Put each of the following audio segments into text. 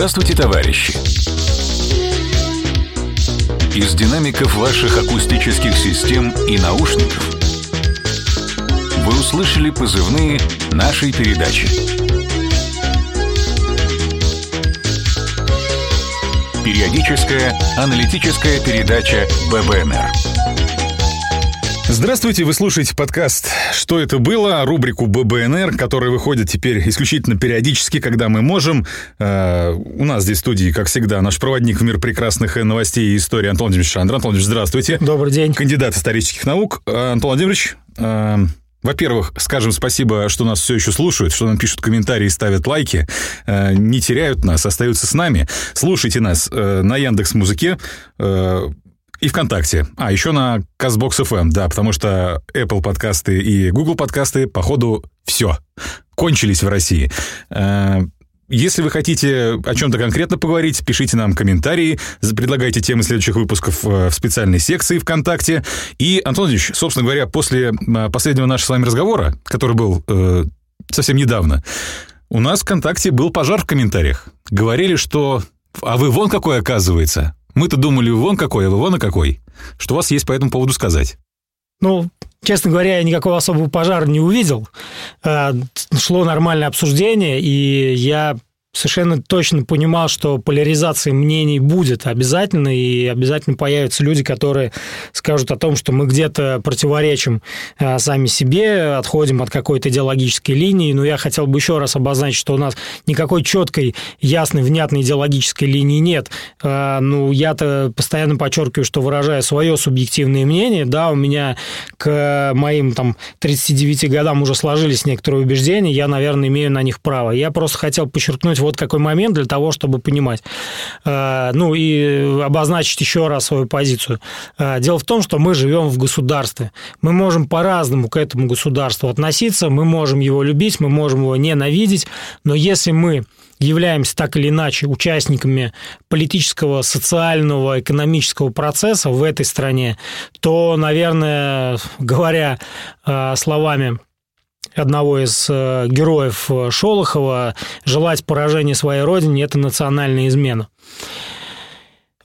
Здравствуйте, товарищи! Из динамиков ваших акустических систем и наушников вы услышали позывные нашей передачи. Периодическая аналитическая передача ББНР. Здравствуйте, вы слушаете подкаст «Что это было?», рубрику ББНР, который выходит теперь исключительно периодически, когда мы можем. Э, у нас здесь в студии, как всегда, наш проводник в мир прекрасных новостей и истории Антон Владимирович Шандра. Антон Владимирович, здравствуйте. Добрый день. Кандидат исторических наук. Э, Антон Владимирович, э, во-первых, скажем спасибо, что нас все еще слушают, что нам пишут комментарии, ставят лайки, э, не теряют нас, остаются с нами. Слушайте нас э, на Яндекс Музыке. И ВКонтакте. А, еще на CastBox FM, да, потому что Apple подкасты и Google подкасты, походу, все. Кончились в России. Э, если вы хотите о чем-то конкретно поговорить, пишите нам комментарии, предлагайте темы следующих выпусков э, в специальной секции ВКонтакте. И, Антон Ильич, собственно говоря, после последнего нашего с вами разговора, который был э, совсем недавно, у нас ВКонтакте был пожар в комментариях. Говорили, что «А вы вон какой, оказывается!» Мы-то думали, вон какой, а вы вон и какой. Что у вас есть по этому поводу сказать? Ну, честно говоря, я никакого особого пожара не увидел. Э, шло нормальное обсуждение, и я совершенно точно понимал, что поляризация мнений будет обязательно, и обязательно появятся люди, которые скажут о том, что мы где-то противоречим а, сами себе, отходим от какой-то идеологической линии. Но я хотел бы еще раз обозначить, что у нас никакой четкой, ясной, внятной идеологической линии нет. А, ну, я-то постоянно подчеркиваю, что выражаю свое субъективное мнение. Да, у меня к моим там 39 годам уже сложились некоторые убеждения, я, наверное, имею на них право. Я просто хотел подчеркнуть вот какой момент для того, чтобы понимать. Э, ну и обозначить еще раз свою позицию. Э, дело в том, что мы живем в государстве. Мы можем по-разному к этому государству относиться, мы можем его любить, мы можем его ненавидеть, но если мы являемся так или иначе участниками политического, социального, экономического процесса в этой стране, то, наверное, говоря э, словами одного из э, героев э, Шолохова, желать поражения своей родине – это национальная измена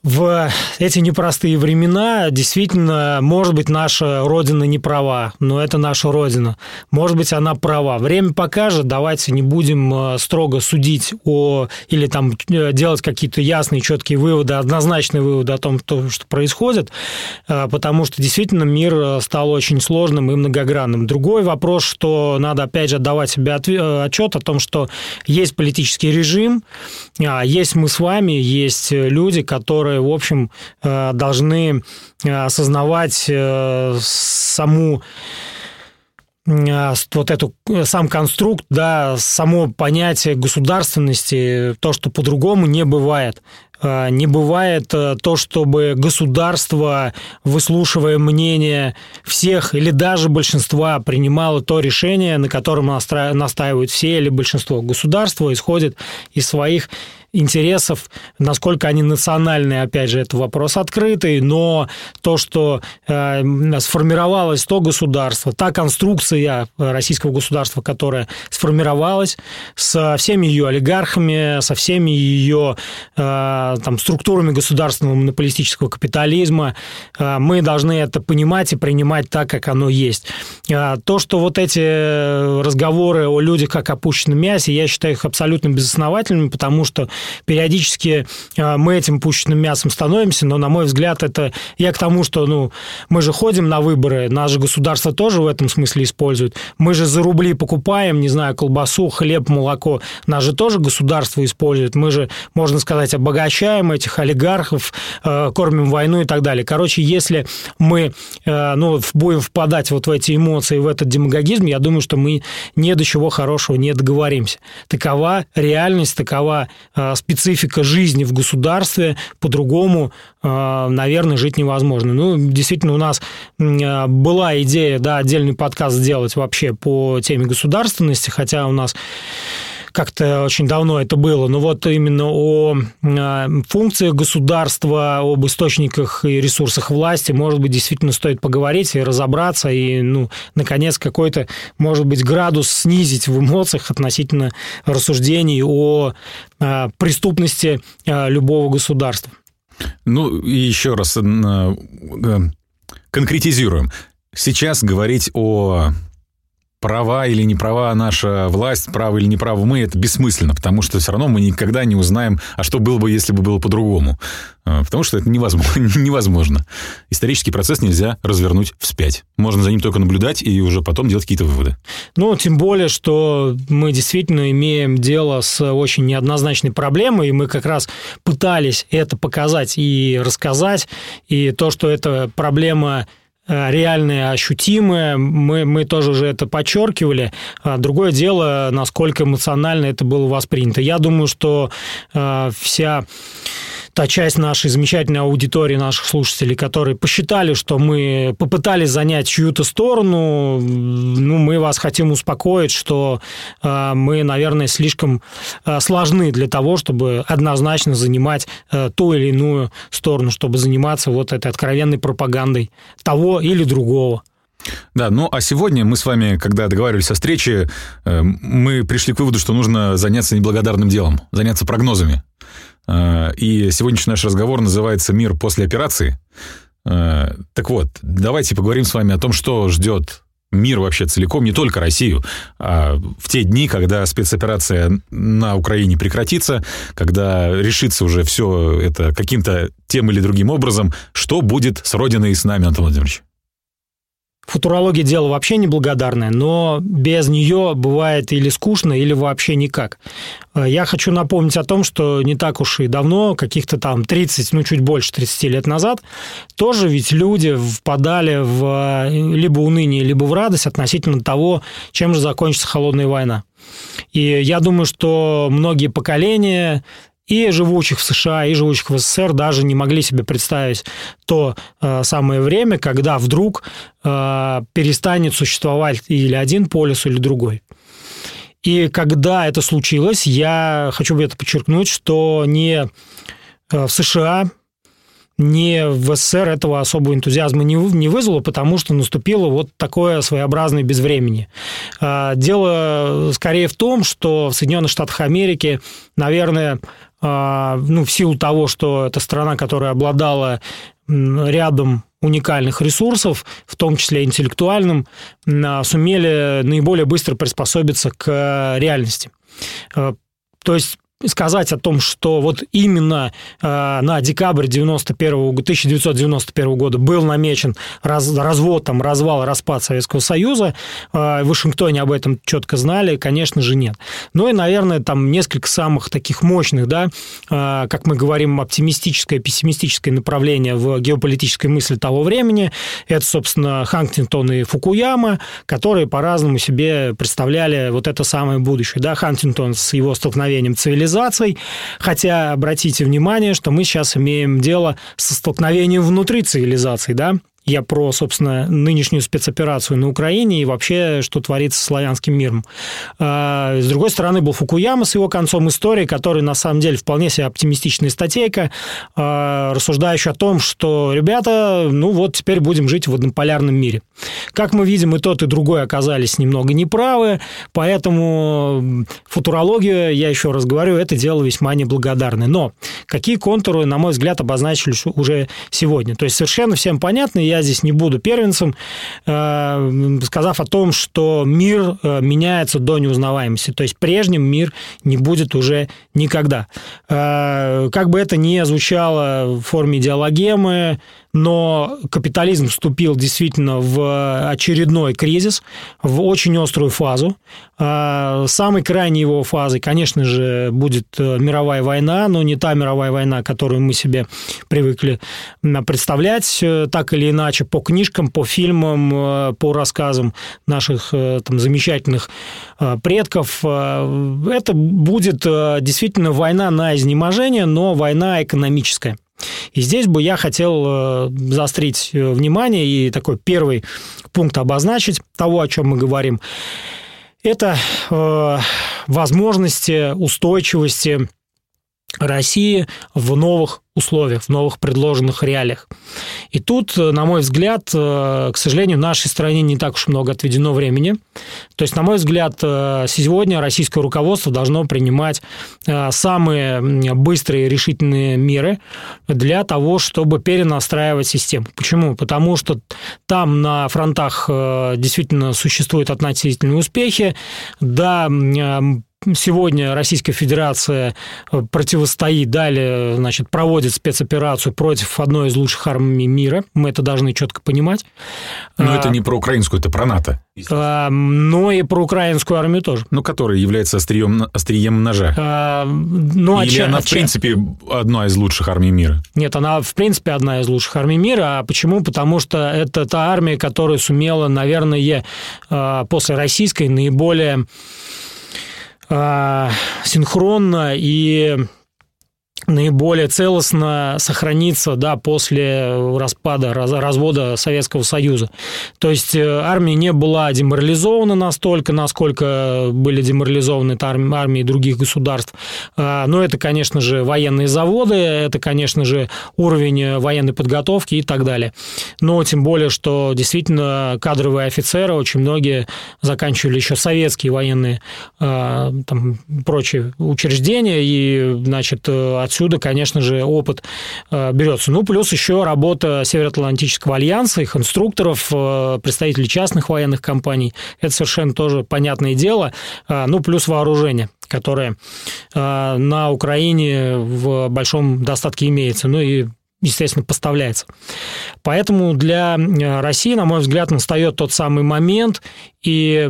в эти непростые времена действительно, может быть, наша Родина не права, но это наша Родина. Может быть, она права. Время покажет, давайте не будем э, строго судить о, или там э, делать какие-то ясные, четкие выводы, однозначные выводы о том, что, что происходит, э, потому что действительно мир стал очень сложным и многогранным. Другой вопрос, что надо, опять же, отдавать себе отчет о том, что есть политический режим, а есть мы с вами, есть люди, которые которые, в общем, э, должны э, осознавать э, саму вот эту сам конструкт, да, само понятие государственности, то, что по-другому не бывает. Не бывает то, чтобы государство, выслушивая мнение всех или даже большинства, принимало то решение, на котором настаивают все или большинство. Государство исходит из своих интересов, насколько они национальные, опять же, это вопрос открытый, но то, что э, сформировалось то государство, та конструкция российского государства, которая сформировалась со всеми ее олигархами, со всеми ее э, там, структурами государственного монополистического капитализма, э, мы должны это понимать и принимать так, как оно есть. Э, то, что вот эти разговоры о людях как опущенном мясе, я считаю их абсолютно безосновательными, потому что периодически э, мы этим пушечным мясом становимся, но, на мой взгляд, это я к тому, что ну, мы же ходим на выборы, наше государство тоже в этом смысле использует. Мы же за рубли покупаем, не знаю, колбасу, хлеб, молоко. Нас же тоже государство использует. Мы же, можно сказать, обогащаем этих олигархов, э, кормим войну и так далее. Короче, если мы э, ну, будем впадать вот в эти эмоции, в этот демагогизм, я думаю, что мы ни до чего хорошего не договоримся. Такова реальность, такова специфика жизни в государстве, по-другому, э, наверное, жить невозможно. Ну, действительно, у нас э, была идея, да, отдельный подкаст сделать вообще по теме государственности, хотя у нас как-то очень давно это было, но вот именно о а, функциях государства, об источниках и ресурсах власти, может быть, действительно стоит поговорить и разобраться, и, ну, наконец, какой-то, может быть, градус снизить в эмоциях относительно рассуждений о а, преступности любого государства. Ну, и еще раз конкретизируем. Сейчас говорить о права или не права наша власть, право или не право мы, это бессмысленно, потому что все равно мы никогда не узнаем, а что было бы, если бы было по-другому. А, потому что это невозможно. невозможно. Исторический процесс нельзя развернуть вспять. Можно за ним только наблюдать и уже потом делать какие-то выводы. Ну, тем более, что мы действительно имеем дело с очень неоднозначной проблемой, и мы как раз пытались это показать и рассказать, и то, что эта проблема реальные, ощутимые. Мы, мы тоже уже это подчеркивали. А другое дело, насколько эмоционально это было воспринято. Я думаю, что э, вся та часть нашей замечательной аудитории, наших слушателей, которые посчитали, что мы попытались занять чью-то сторону, ну, мы вас хотим успокоить, что э, мы, наверное, слишком э, сложны для того, чтобы однозначно занимать э, ту или иную сторону, чтобы заниматься вот этой откровенной пропагандой того или другого. Да, ну а сегодня мы с вами, когда договаривались о встрече, э, мы пришли к выводу, что нужно заняться неблагодарным делом, заняться прогнозами. Э, и сегодняшний наш разговор называется «Мир после операции». Э, так вот, давайте поговорим с вами о том, что ждет мир вообще целиком, не только Россию, а в те дни, когда спецоперация на Украине прекратится, когда решится уже все это каким-то тем или другим образом, что будет с Родиной и с нами, Антон Владимирович? Футурология дело вообще неблагодарное, но без нее бывает или скучно, или вообще никак. Э, я хочу напомнить о том, что не так уж и давно, каких-то там 30, ну чуть больше 30 лет назад, тоже ведь люди впадали в э, либо уныние, либо в радость относительно того, чем же закончится холодная война. И я думаю, что многие поколения и живущих в США, и живущих в СССР даже не могли себе представить то э, самое время, когда вдруг э, перестанет существовать или один полюс, или другой. И когда это случилось, я хочу это подчеркнуть, что не э, в США, не в СССР этого особого энтузиазма не, не вызвало, потому что наступило вот такое своеобразное безвремени. А, дело скорее в том, что в Соединенных Штатах Америки, наверное, ну, в силу того, что это страна, которая обладала рядом уникальных ресурсов, в том числе интеллектуальным, а, сумели наиболее быстро приспособиться к реальности. А, то есть сказать о том, что вот именно э, на декабрь 91, 1991 года был намечен раз, развод, там, развал, распад Советского Союза, э, в Вашингтоне об этом четко знали, конечно же, нет. Ну и, наверное, там несколько самых таких мощных, да, э, как мы говорим, оптимистическое, пессимистическое направление в геополитической мысли того времени, это, собственно, Хантингтон и Фукуяма, которые по-разному себе представляли вот это самое будущее. Да, Хантингтон с его столкновением цивилизации цивилизаций, хотя обратите внимание, что мы сейчас имеем дело со столкновением внутри цивилизаций, да, я про, собственно, нынешнюю спецоперацию на Украине и вообще, что творится с славянским миром. А, с другой стороны, был Фукуяма с его концом истории, который, на самом деле, вполне себе оптимистичная статейка, а, рассуждающая о том, что, ребята, ну вот теперь будем жить в однополярном мире. Как мы видим, и тот, и другой оказались немного неправы, поэтому футурология, я еще раз говорю, это дело весьма неблагодарное. Но какие контуры, на мой взгляд, обозначились уже сегодня? То есть совершенно всем понятно, я я здесь не буду первенцем, э, сказав о том, что мир э, меняется до неузнаваемости. То есть прежним мир не будет уже никогда. Э, как бы это ни звучало в форме идеологемы, но капитализм вступил действительно в очередной кризис, в очень острую фазу. А, самой крайней его фазой, конечно же, будет э, мировая война, но не та мировая война, которую мы себе привыкли представлять, э, так или иначе, по книжкам, по фильмам, э, по рассказам наших там, замечательных предков. Это будет действительно война на изнеможение, но война экономическая. И здесь бы я хотел э, заострить э, внимание и такой первый пункт обозначить того, о чем мы говорим. Это э, возможности устойчивости России в новых условиях, в новых предложенных реалиях. И тут, на мой взгляд, э, к сожалению, нашей стране не так уж много отведено времени. То есть, на мой взгляд, э, сегодня российское руководство должно принимать э, самые быстрые решительные меры для того, чтобы перенастраивать систему. Почему? Потому что там на фронтах действительно существуют относительные успехи. Да, Сегодня Российская Федерация э, противостоит, далее, значит, проводит спецоперацию против одной из лучших армий мира. Мы это должны четко понимать. Но а, это не про украинскую, это про НАТО. А, но и про украинскую армию тоже. Ну, которая является острием, острием ножа. А, ну, Или а она, в принципе, одна из лучших армий мира? Нет, она, в принципе, одна из лучших армий мира. А почему? Потому что это та армия, которая сумела, наверное, а, после российской наиболее а, синхронно и наиболее целостно сохраниться да, после распада, развода Советского Союза. То есть э, армия не была деморализована настолько, насколько были деморализованы армии других государств. А, но это, конечно же, военные заводы, это, конечно же, уровень военной подготовки и так далее. Но тем более, что действительно кадровые офицеры, очень многие заканчивали еще советские военные а, там, прочие учреждения, и, значит, от отсюда, конечно же, опыт э, берется. Ну, плюс еще работа Североатлантического альянса, их инструкторов, э, представителей частных военных компаний. Это совершенно тоже понятное дело. Э, ну, плюс вооружение которое на Украине в большом достатке имеется. Ну и естественно, поставляется. Поэтому для э, России, на мой взгляд, настает тот самый момент, и,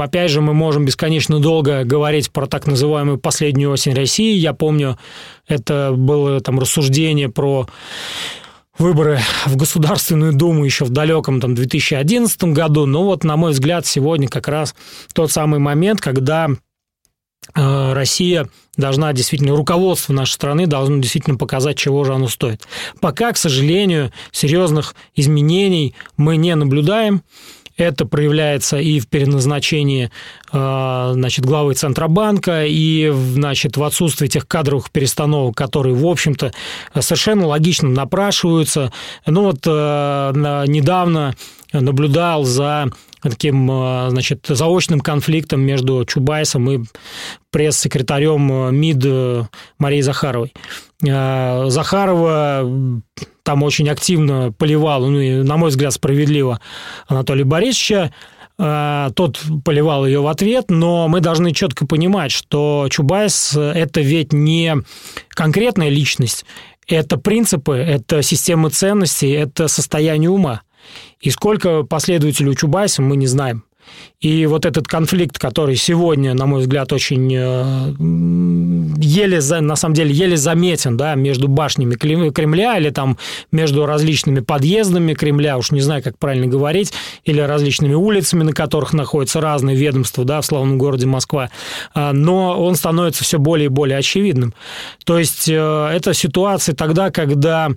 опять же, мы можем бесконечно долго говорить про так называемую последнюю осень России. Я помню, это было там рассуждение про выборы в Государственную Думу еще в далеком там, 2011 году. Но вот, на мой взгляд, сегодня как раз тот самый момент, когда Россия должна действительно, руководство нашей страны должно действительно показать, чего же оно стоит. Пока, к сожалению, серьезных изменений мы не наблюдаем. Это проявляется и в переназначении э, значит, главы Центробанка, и значит, в отсутствии тех кадровых перестановок, которые, в общем-то, совершенно логично напрашиваются. Ну вот э, недавно наблюдал за таким, э, значит, заочным конфликтом между Чубайсом и пресс-секретарем э, МИД э, Марией Захаровой. Захарова там очень активно поливала, ну и, на мой взгляд, справедливо Анатолия Борисовича. Тот поливал ее в ответ, но мы должны четко понимать, что Чубайс – это ведь не конкретная личность, это принципы, это система ценностей, это состояние ума. И сколько последователей у Чубайса, мы не знаем. И вот этот конфликт, который сегодня, на мой взгляд, очень э, еле, на самом деле, еле заметен, да, между башнями Кремля или там между различными подъездами Кремля, уж не знаю, как правильно говорить, или различными улицами, на которых находятся разные ведомства, да, в славном городе Москва, а, но он становится все более и более очевидным. То есть э, это ситуация тогда, когда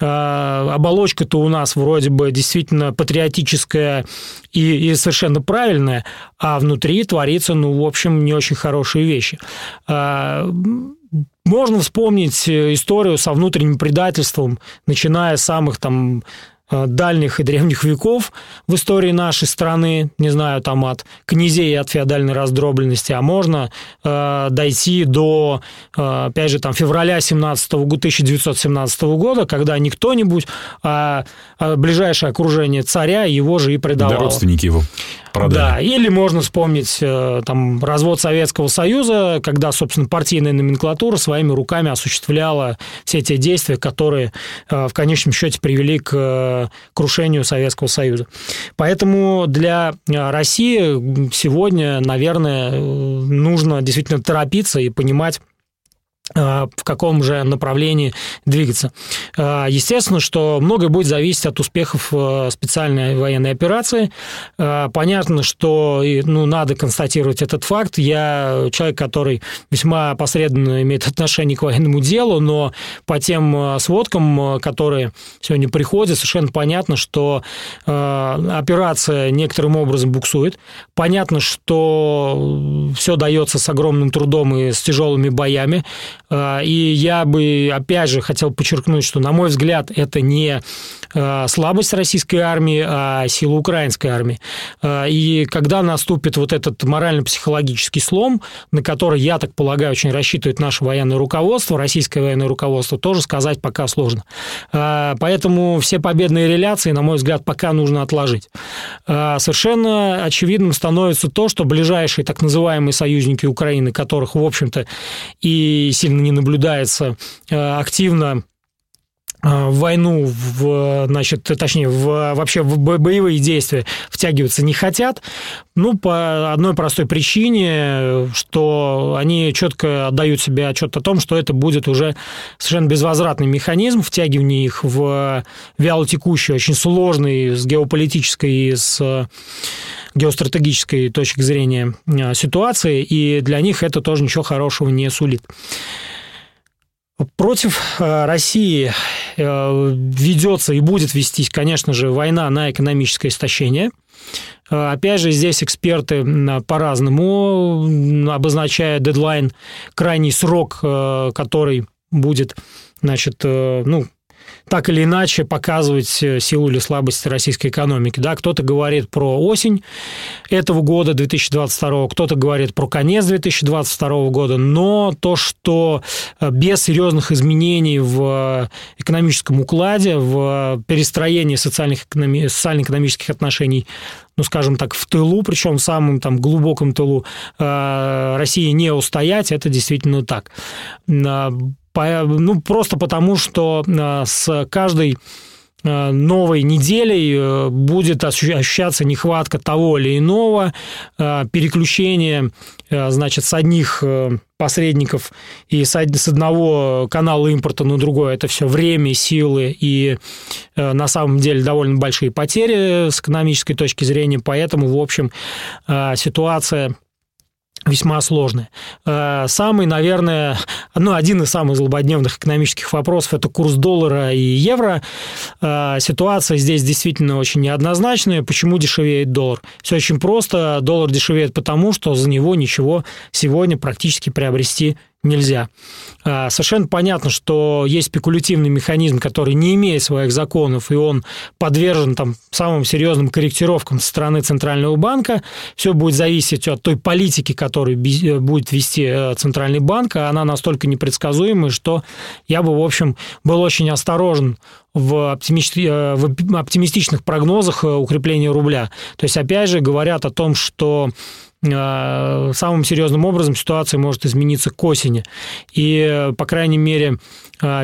э, оболочка-то у нас вроде бы действительно патриотическая и, и совершенно правильное, а внутри творится, ну, в общем, не очень хорошие вещи. А, можно вспомнить историю со внутренним предательством, начиная с самых там Э, дальних и древних веков в истории нашей страны, не знаю, там от князей от феодальной раздробленности, а можно э, дойти до, э, опять же, там февраля 17 1917 года, когда не кто-нибудь, а, а ближайшее окружение царя его же и предавало. Да, родственники его продали. Да, или можно вспомнить э, там развод Советского Союза, когда, собственно, партийная номенклатура своими руками осуществляла все те действия, которые э, в конечном счете привели к э, крушению Советского Союза. Поэтому для России сегодня, наверное, нужно действительно торопиться и понимать, в каком же направлении двигаться. Естественно, что многое будет зависеть от успехов специальной военной операции. Понятно, что ну, надо констатировать этот факт. Я человек, который весьма посредственно имеет отношение к военному делу, но по тем сводкам, которые сегодня приходят, совершенно понятно, что операция некоторым образом буксует. Понятно, что все дается с огромным трудом и с тяжелыми боями. А, и я бы, опять же, хотел подчеркнуть, что, на мой взгляд, это не а, слабость российской армии, а сила украинской армии. И когда наступит вот этот морально-психологический слом, на который, я так полагаю, очень рассчитывает наше военное руководство, российское военное руководство, тоже сказать пока сложно. Поэтому все победные реляции, на мой взгляд, пока нужно отложить. Совершенно очевидным становится то, что ближайшие так называемые союзники Украины, которых, в общем-то, и сильно не наблюдается э, активно войну, в, значит, точнее, в, вообще в боевые действия втягиваться не хотят. Ну, по одной простой причине, что они четко отдают себе отчет о том, что это будет уже совершенно безвозвратный механизм втягивания их в вялотекущий, очень сложный с геополитической и с геостратегической точки зрения э, ситуации, и для них это тоже ничего хорошего не сулит. Против э, России э, ведется и будет вестись, конечно же, война на экономическое истощение. Опять же, здесь эксперты по-разному обозначают дедлайн, крайний срок, который будет, значит, ну, так или иначе показывать э, силу или слабость российской экономики. Да, кто-то говорит про осень этого года, 2022, кто-то говорит про конец 2022 года, но то, что э, без серьезных изменений в экономическом укладе, в перестроении социально-экономических отношений ну, скажем так, в тылу, причем в самом там глубоком тылу э, России не устоять, это действительно так. Ну, просто потому, что э, с каждой э, новой неделей э, будет ощущаться нехватка того или иного, переключение, значит, с одних посредников и с одного канала импорта на другой. Это все время, силы и на самом деле довольно большие потери с экономической точки зрения. Поэтому, в общем, ситуация весьма сложная. Э, самый, наверное, ну, один из самых злободневных экономических вопросов – это курс доллара и евро. Э, ситуация здесь действительно очень неоднозначная. Почему дешевеет доллар? Все очень просто. Доллар дешевеет потому, что за него ничего сегодня практически приобрести нельзя. А, совершенно понятно, что есть спекулятивный механизм, который не имеет своих законов, и он подвержен там, самым серьезным корректировкам со стороны Центрального банка. Все будет зависеть от той политики, которую э, будет вести э, Центральный банк, а она настолько непредсказуемая, что я бы, в общем, был очень осторожен в, оптимисти... Э, в оптимистичных прогнозах укрепления рубля. То есть, опять же, говорят о том, что самым серьезным образом ситуация может измениться к осени. И, по крайней мере,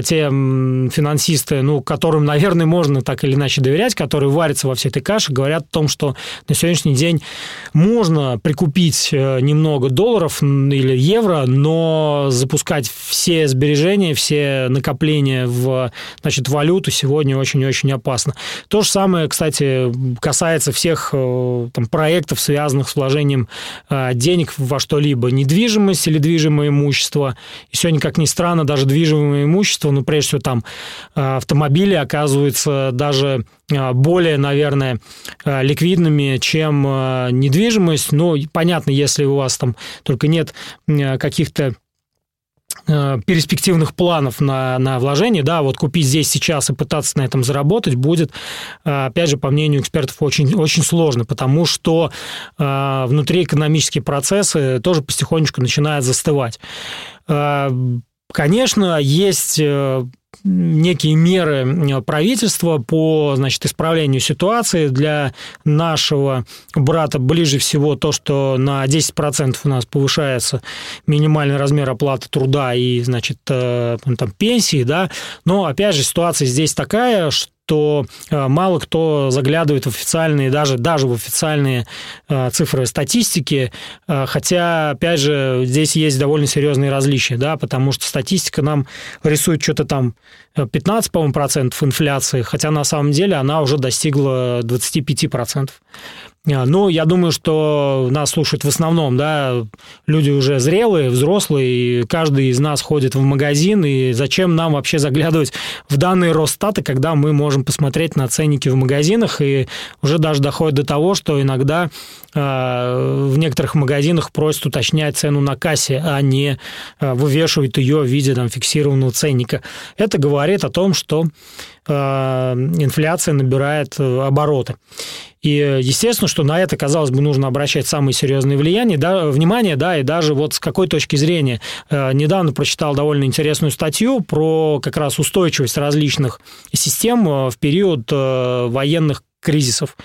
те финансисты, ну, которым, наверное, можно так или иначе доверять, которые варятся во всей этой каше, говорят о том, что на сегодняшний день можно прикупить э, немного долларов или евро, но запускать все сбережения, все накопления в значит, валюту сегодня очень-очень опасно. То же самое, кстати, касается всех там, проектов, связанных с вложением Э, денег во что-либо, недвижимость или движимое имущество. И сегодня, как ни странно, даже движимое имущество, ну, прежде всего, там э, автомобили оказываются даже э, более, наверное, ликвидными, чем недвижимость. Ну, понятно, если у вас там только нет каких-то перспективных планов на, на вложение, да, вот купить здесь сейчас и пытаться на этом заработать будет, опять же, по мнению экспертов, очень, очень сложно, потому что внутри экономические процессы тоже потихонечку начинают застывать. Конечно, есть некие меры правительства по значит, исправлению ситуации. Для нашего брата ближе всего то, что на 10% у нас повышается минимальный размер оплаты труда и значит, э, там, пенсии. Да? Но, опять же, ситуация здесь такая, что то мало кто заглядывает в официальные, даже, даже в официальные цифры статистики, хотя, опять же, здесь есть довольно серьезные различия, да, потому что статистика нам рисует что-то там 15, по-моему, процентов инфляции, хотя на самом деле она уже достигла 25 процентов. А, ну, я думаю, что нас слушают в основном, да, люди уже зрелые, взрослые, и каждый из нас ходит в магазин, и зачем нам вообще заглядывать в данные Росстата, когда мы можем посмотреть на ценники в магазинах, и уже даже доходит до того, что иногда э, в некоторых магазинах просят уточнять цену на кассе, а не э, вывешивают ее в виде там, фиксированного ценника. Это говорит о том, что инфляция набирает э, обороты. И естественно, что на это, казалось бы, нужно обращать самое серьезное влияние, да, внимание, да, и даже вот с какой точки зрения. Э, недавно прочитал довольно интересную статью про как раз устойчивость различных систем э, в период э, военных кризисов.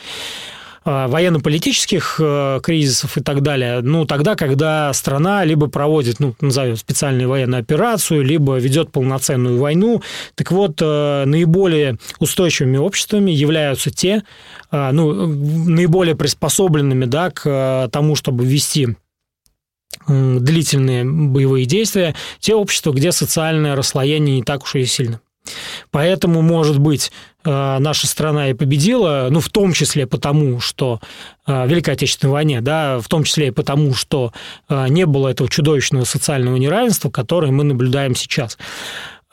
Э, военно-политических э, кризисов и так далее, ну, тогда, когда страна либо проводит, ну, назовем специальную военную операцию, либо ведет полноценную войну. Так вот, э, наиболее устойчивыми обществами являются те, ну, наиболее приспособленными, да, к тому, чтобы вести длительные боевые действия, те общества, где социальное расслоение не так уж и сильно. Поэтому, может быть, э, наша страна и победила, ну, в том числе потому, что э, в Великой Отечественной войне, да, в том числе и потому, что э, не было этого чудовищного социального неравенства, которое мы наблюдаем сейчас.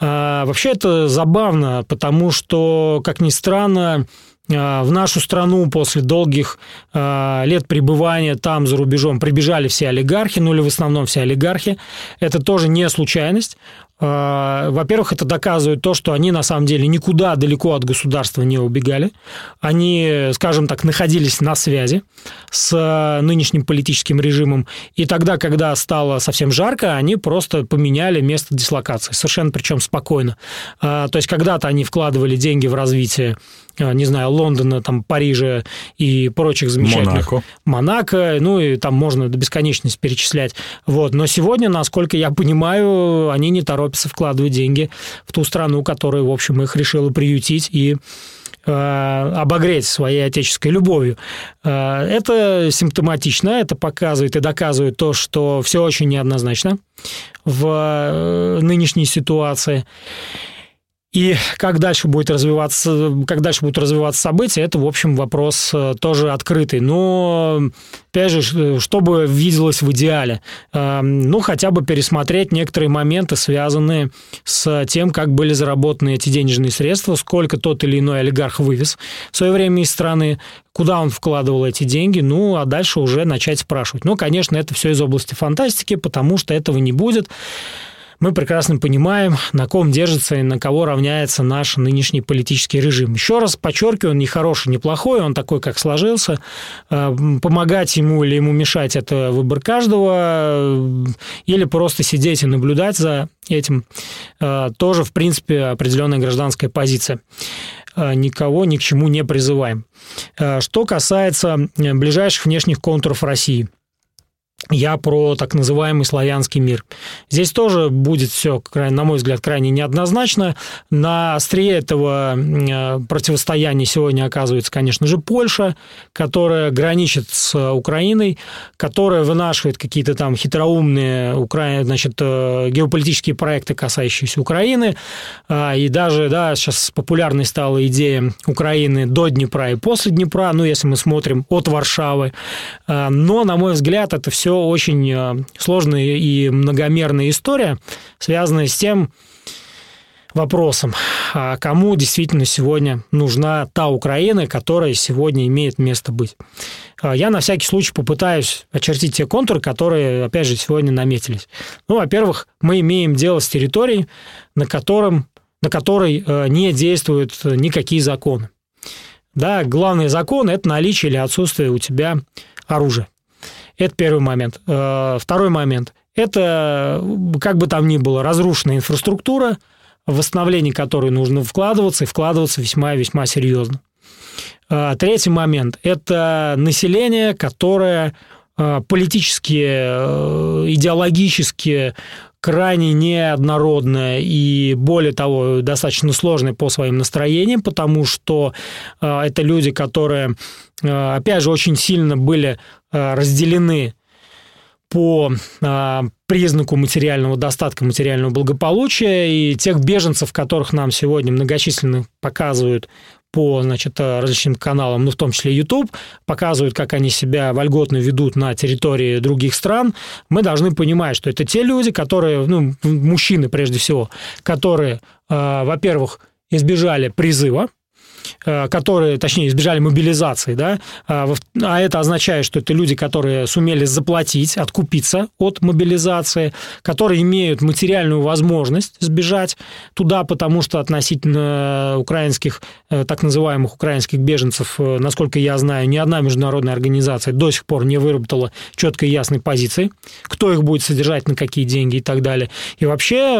Вообще это забавно, потому что, как ни странно, в нашу страну после долгих лет пребывания там за рубежом прибежали все олигархи, ну или в основном все олигархи. Это тоже не случайность. А, во-первых, это доказывает то, что они на самом деле никуда далеко от государства не убегали. Они, скажем так, находились на связи с э, нынешним политическим режимом. И тогда, когда стало совсем жарко, они просто поменяли место дислокации. Совершенно причем спокойно. А, то есть когда-то они вкладывали деньги в развитие не знаю, Лондона, там, Парижа и прочих замечательных. Монако. Монако, ну и там можно до бесконечности перечислять. Вот. Но сегодня, насколько я понимаю, они не торопятся вкладывать деньги в ту страну, которая, в общем, их решила приютить и э, обогреть своей отеческой любовью. Э, это симптоматично, это показывает и доказывает то, что все очень неоднозначно в нынешней ситуации. И как дальше будет развиваться, как дальше будут развиваться события, это, в общем, вопрос э, тоже открытый. Но, опять же, что бы виделось в идеале? Эм, ну, хотя бы пересмотреть некоторые моменты, связанные с тем, как были заработаны эти денежные средства, сколько тот или иной олигарх вывез в свое время из страны, куда он вкладывал эти деньги, ну, а дальше уже начать спрашивать. Ну, конечно, это все из области фантастики, потому что этого не будет мы прекрасно понимаем, на ком держится и на кого равняется наш нынешний политический режим. Еще раз подчеркиваю, он не хороший, не плохой, он такой, как сложился. Э, помогать ему или ему мешать – это выбор каждого. Или просто сидеть и наблюдать за этим э, – тоже, в принципе, определенная гражданская позиция э, никого ни к чему не призываем. Что касается ближайших внешних контуров России – я про так называемый славянский мир. Здесь тоже будет все, на мой взгляд, крайне неоднозначно. На острие этого э, противостояния сегодня оказывается, конечно же, Польша, которая граничит с Украиной, которая вынашивает какие-то там хитроумные Укра... значит, э, геополитические проекты, касающиеся Украины. А, и даже да, сейчас популярной стала идея Украины до Днепра и после Днепра, ну, если мы смотрим от Варшавы. А, но, на мой взгляд, это все очень э, сложная и многомерная история, связанная с тем вопросом, а кому действительно сегодня нужна та Украина, которая сегодня имеет место быть. А я на всякий случай попытаюсь очертить те контуры, которые, опять же, сегодня наметились. Ну, во-первых, мы имеем дело с территорией, на, котором, на которой э, не действуют никакие законы. Да, главный закон – это наличие или отсутствие у тебя оружия. Это первый момент. Э, второй момент. Это, как бы там ни было, разрушенная инфраструктура, в восстановление которой нужно вкладываться, и вкладываться весьма-весьма серьезно. Э, третий момент – это население, которое политически, идеологически крайне неоднородная и, более того, достаточно сложная по своим настроениям, потому что э, это люди, которые, э, опять же, очень сильно были э, разделены по признаку материального достатка, материального благополучия, и тех беженцев, которых нам сегодня многочисленно показывают по значит, различным каналам, ну, в том числе YouTube, показывают, как они себя вольготно ведут на территории других стран, мы должны понимать, что это те люди, которые, ну, мужчины прежде всего, которые, э, во-первых, избежали призыва, Э, которые, точнее, избежали мобилизации, да, а, а это означает, что это люди, которые сумели заплатить, откупиться от мобилизации, которые имеют материальную возможность сбежать туда, потому что относительно украинских, э, так называемых украинских беженцев, э, насколько я знаю, ни одна международная организация до сих пор не выработала четкой и ясной позиции, кто их будет содержать, на какие деньги и так далее. И вообще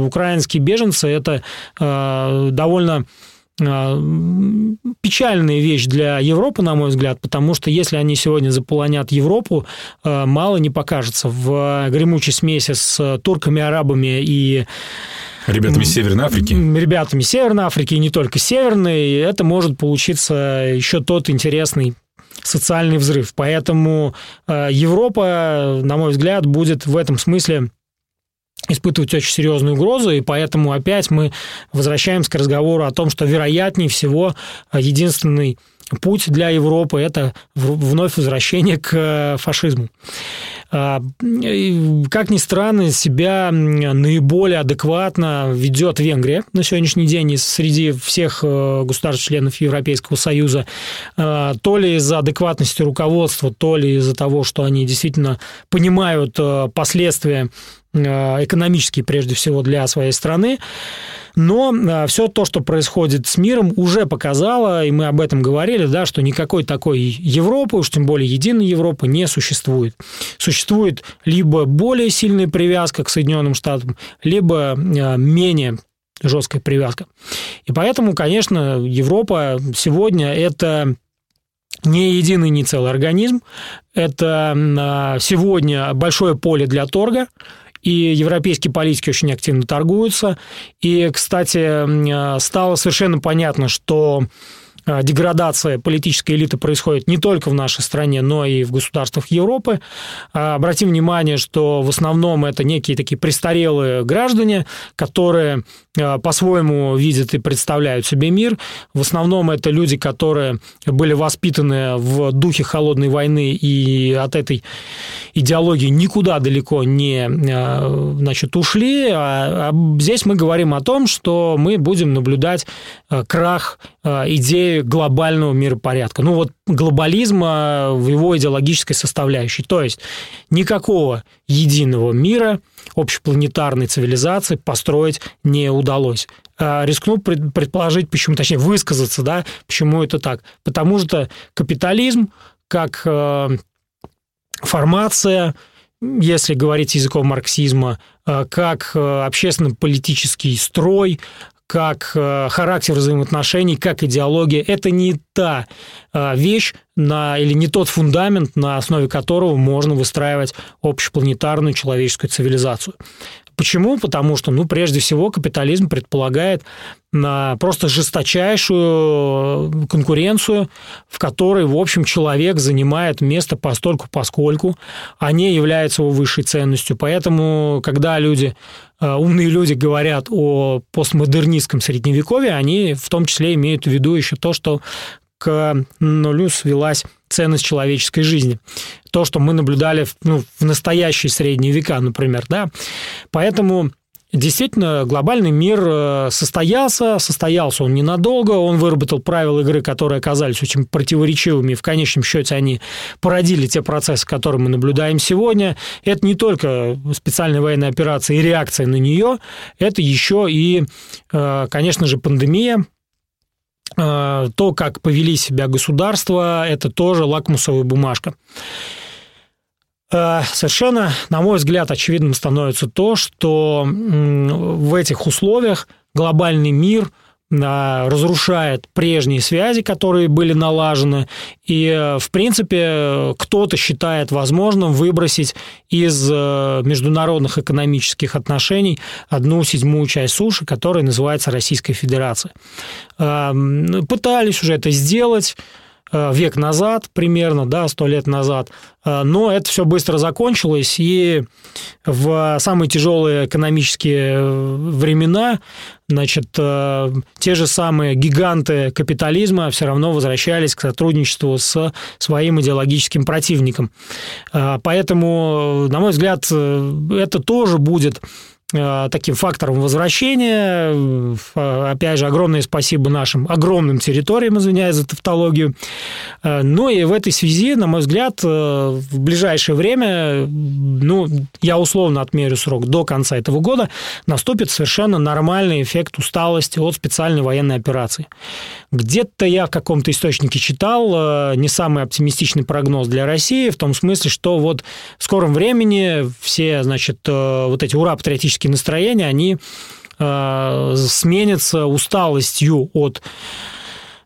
украинские беженцы – это довольно печальная вещь для Европы, на мой взгляд, потому что если они сегодня заполонят Европу, а, мало не покажется. В гремучей смеси с турками, арабами и Ребятами Северной Африки. Ребятами Северной Африки, и не только Северной, это может получиться еще тот интересный социальный взрыв. Поэтому а, Европа, на мой взгляд, будет в этом смысле испытывать очень серьезную угрозу, и поэтому опять мы возвращаемся к разговору о том, что вероятнее всего единственный путь для Европы – это вновь возвращение к э, фашизму. А, как ни странно, себя наиболее адекватно ведет Венгрия на сегодняшний день среди всех э, государств-членов Европейского Союза. А, то ли из-за адекватности руководства, то ли из-за того, что они действительно понимают э, последствия экономический прежде всего для своей страны. Но э, все то, что происходит с миром, уже показало, и мы об этом говорили, да, что никакой такой Европы, уж тем более единой Европы, не существует. Существует либо более сильная привязка к Соединенным Штатам, либо э, менее жесткая привязка. И поэтому, конечно, Европа сегодня это не единый, не целый организм. Это сегодня большое поле для торга и европейские политики очень активно торгуются. И, кстати, стало совершенно понятно, что деградация политической элиты происходит не только в нашей стране, но и в государствах Европы. А, обратим внимание, что в основном это некие такие престарелые граждане, которые а, по-своему видят и представляют себе мир. В основном это люди, которые были воспитаны в духе холодной войны и от этой идеологии никуда далеко не значит, ушли. А здесь мы говорим о том, что мы будем наблюдать крах идеи глобального миропорядка. Ну вот глобализма в его идеологической составляющей. То есть никакого единого мира, общепланетарной цивилизации построить не удалось. А рискну предположить, почему, точнее, высказаться, да, почему это так. Потому что капитализм как э, формация, если говорить языком марксизма, как общественно-политический строй, как э, характер взаимоотношений, как идеология. Это не та э, вещь на, или не тот фундамент, на основе которого можно выстраивать общепланетарную человеческую цивилизацию. Почему? Потому что, ну, прежде всего, капитализм предполагает на просто жесточайшую конкуренцию, в которой, в общем, человек занимает место постольку поскольку, а не является его высшей ценностью. Поэтому, когда люди, э, умные люди говорят о постмодернистском средневековье, они в том числе имеют в виду еще то, что к нулю свелась ценность человеческой жизни. То, что мы наблюдали в, ну, в настоящие средние века, например. Да? Поэтому Действительно, глобальный мир э, состоялся, состоялся он ненадолго, он выработал правила игры, которые оказались очень противоречивыми, в конечном счете они породили те процессы, которые мы наблюдаем сегодня. Это не только специальная военная операция и реакция на нее, это еще и, э, конечно же, пандемия, то, как повели себя государства, это тоже лакмусовая бумажка. Э, совершенно, на мой взгляд, очевидным становится то, что в этих условиях глобальный мир разрушает прежние связи, которые были налажены, и, в принципе, кто-то считает возможным выбросить из международных экономических отношений одну седьмую часть суши, которая называется Российская Федерация. Пытались уже это сделать, Э, век назад примерно, да, сто лет назад. Э, но это все быстро закончилось, и в самые тяжелые экономические э, времена, значит, те же самые гиганты капитализма все равно возвращались к сотрудничеству с своим идеологическим противником. Поэтому, на мой взгляд, это тоже будет Э, таким фактором возвращения. Э, опять же, огромное спасибо нашим огромным территориям, извиняюсь за тавтологию. Э, ну и в этой связи, на мой взгляд, в ближайшее время, ну, я условно отмерю срок до конца этого года, наступит совершенно нормальный эффект усталости от специальной военной операции. Где-то я в каком-то источнике читал не самый оптимистичный прогноз для России, в том смысле, что вот в скором времени все, значит, вот эти ура-патриотические патриотические настроения, они э, сменятся усталостью от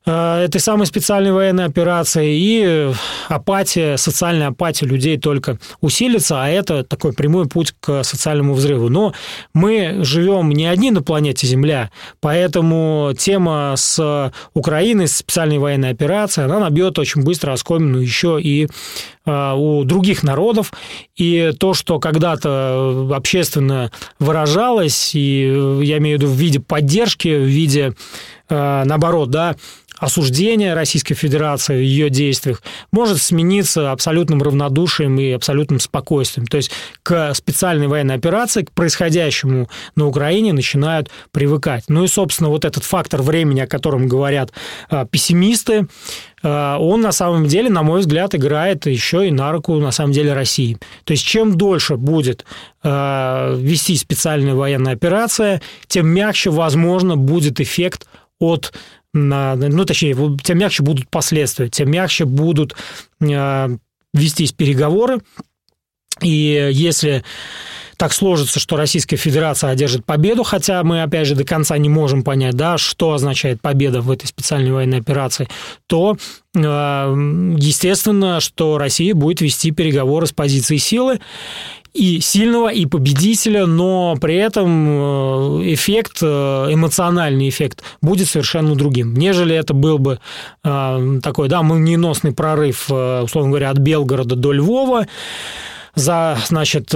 э, этой самой специальной военной операции, и апатия, социальная апатия людей только усилится, а это такой прямой путь к социальному взрыву. Но мы живем не одни на планете Земля, поэтому тема с Украиной, с специальной военной операцией, она набьет очень быстро оскомину еще и у других народов, и то, что когда-то общественно выражалось, и я имею в виду в виде поддержки, в виде, э, наоборот, да, осуждение Российской Федерации в ее действиях может смениться абсолютным равнодушием и абсолютным спокойствием. То есть к специальной военной операции, к происходящему на Украине начинают привыкать. Ну и, собственно, вот этот фактор времени, о котором говорят пессимисты, он на самом деле, на мой взгляд, играет еще и на руку, на самом деле, России. То есть чем дольше будет а, вести специальная военная операция, тем мягче, возможно, будет эффект от ну, точнее, тем мягче будут последствия, тем мягче будут э, вестись переговоры. И если так сложится, что Российская Федерация одержит победу, хотя мы, опять же, до конца не можем понять, да, что означает победа в этой специальной военной операции, то, э, естественно, что Россия будет вести переговоры с позиции силы, и сильного, и победителя, но при этом э, эффект, э, эмоциональный эффект будет совершенно другим, нежели это был бы такой, да, молниеносный прорыв, условно говоря, от Белгорода до Львова за, значит,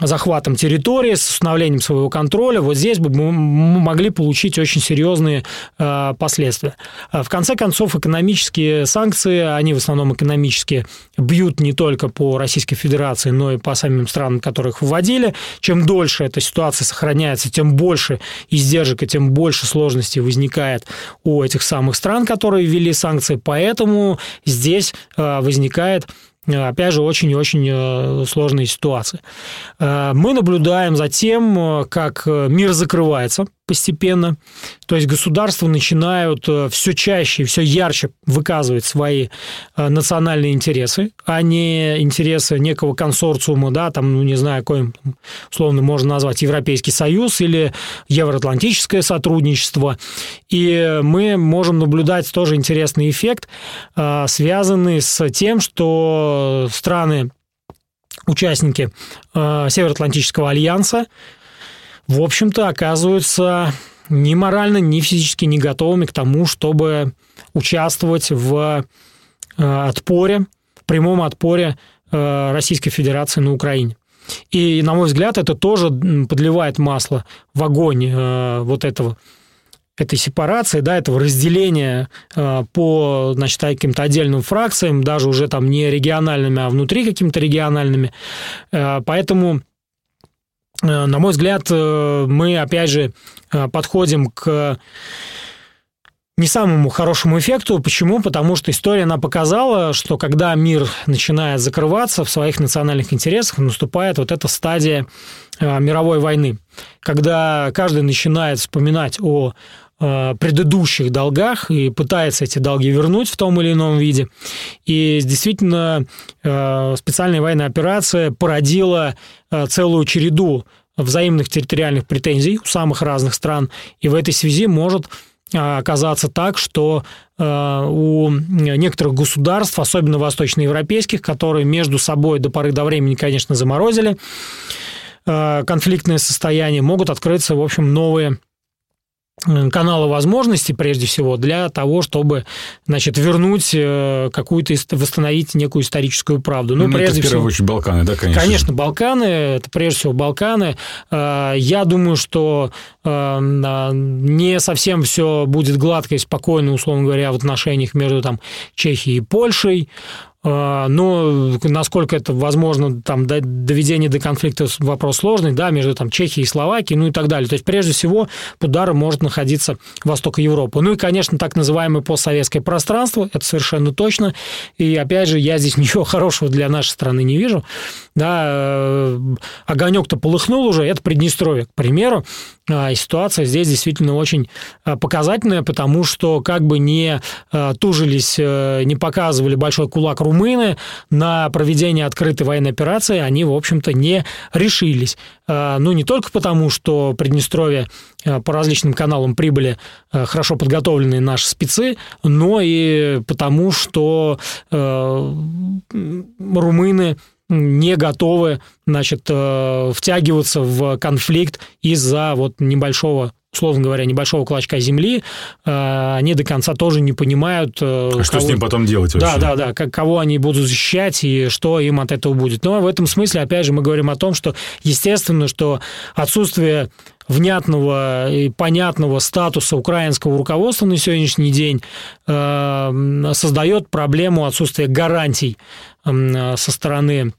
захватом территории, с установлением своего контроля, вот здесь бы мы могли получить очень серьезные э, последствия. А в конце концов, экономические санкции, они в основном экономические, бьют не только по Российской Федерации, но и по самим странам, которых вводили. Чем дольше эта ситуация сохраняется, тем больше издержек и тем больше сложностей возникает у этих самых стран, которые ввели санкции. Поэтому здесь э, возникает Э, опять же, очень и очень э, сложные ситуации. Э, мы наблюдаем за тем, как мир закрывается постепенно. То есть государства начинают э, все чаще и все ярче выказывать свои э, национальные интересы, а не интересы некого консорциума, да, там, ну, не знаю, какой, условно, можно назвать Европейский Союз или Евроатлантическое сотрудничество. И мы можем наблюдать тоже интересный эффект, э, связанный с тем, что страны участники Североатлантического альянса в общем-то, оказываются ни морально, ни физически не готовыми к тому, чтобы участвовать в э, отпоре, прямом отпоре э, Российской Федерации на Украине. И, на мой взгляд, это тоже подливает масло в огонь э, вот этого этой сепарации, да, этого разделения по, значит, каким-то отдельным фракциям, даже уже там не региональными, а внутри какими-то региональными. Поэтому Э, на мой взгляд, э, мы, опять же, э, подходим к не самому хорошему эффекту. Почему? Потому что история она показала, что когда мир начинает закрываться в своих национальных интересах, наступает вот эта стадия мировой войны, когда каждый начинает вспоминать о Э, предыдущих долгах и пытается эти долги вернуть в том или ином виде. И действительно э, специальная военная операция породила э, целую череду взаимных территориальных претензий у самых разных стран, и в этой связи может оказаться так, что у некоторых государств, особенно восточноевропейских, которые между собой до поры до времени, конечно, заморозили конфликтное состояние, могут открыться, в общем, новые канала возможностей, прежде всего, для того, чтобы, значит, вернуть э, какую-то, восстановить некую историческую правду. Ну, ну прежде это в первую очередь Балканы, да, конечно? Конечно, Балканы, это прежде всего Балканы. Э, я думаю, что э, не совсем все будет гладко и спокойно, условно говоря, в отношениях между там, Чехией и Польшей. А, но насколько это возможно, там, доведение до конфликта вопрос сложный, да, между там, Чехией и Словакией, ну и так далее. То есть, прежде всего, под ударом может находиться Восток Европы. Ну и, конечно, так называемое постсоветское пространство, это совершенно точно. И, опять же, я здесь ничего хорошего для нашей страны не вижу. Да, э, огонек-то полыхнул уже, это Приднестровье, к примеру. А, ситуация здесь действительно очень а, показательная, потому что как бы не а, тужились, э, не показывали большой кулак румыны на проведение открытой военной операции, они, в общем-то, не решились. Ну, не только потому, что Приднестровье по различным каналам прибыли хорошо подготовленные наши спецы, но и потому, что румыны не готовы, значит, втягиваться в конфликт из-за вот небольшого условно говоря, небольшого клочка земли, э, они до конца тоже не понимают... Э, а кого... что с ним потом делать вообще? Да, да, да, как, кого они будут защищать и что им от этого будет. Но в этом смысле, опять же, мы говорим о том, что, естественно, что отсутствие внятного и понятного статуса украинского руководства на сегодняшний день создает проблему отсутствия гарантий со стороны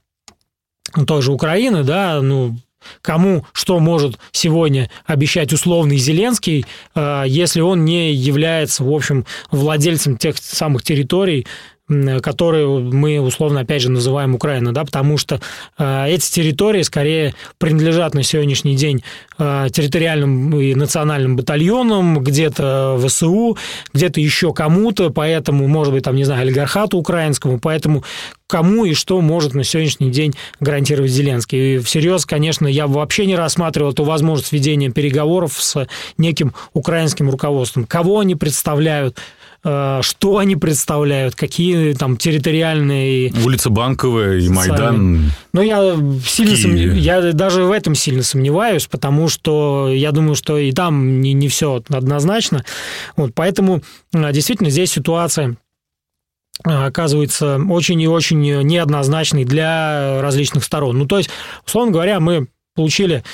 той же Украины, да, ну, кому что может сегодня обещать условный Зеленский, э, если он не является, в общем, владельцем тех самых территорий, которые мы условно, опять же, называем Украина, да, потому что э, эти территории скорее принадлежат на сегодняшний день э, территориальным и национальным батальонам, где-то ВСУ, где-то еще кому-то, поэтому, может быть, там, не знаю, олигархату украинскому, поэтому кому и что может на сегодняшний день гарантировать Зеленский. И всерьез, конечно, я вообще не рассматривал эту возможность ведения переговоров с неким украинским руководством. Кого они представляют, что они представляют, какие там территориальные... Улица Банковая и Майдан. Ну, я сильно сом... я даже в этом сильно сомневаюсь, потому что я думаю, что и там не, не все однозначно. Вот, поэтому э, действительно здесь ситуация э, оказывается очень и очень неоднозначной для различных сторон. Ну, то есть, условно говоря, мы получили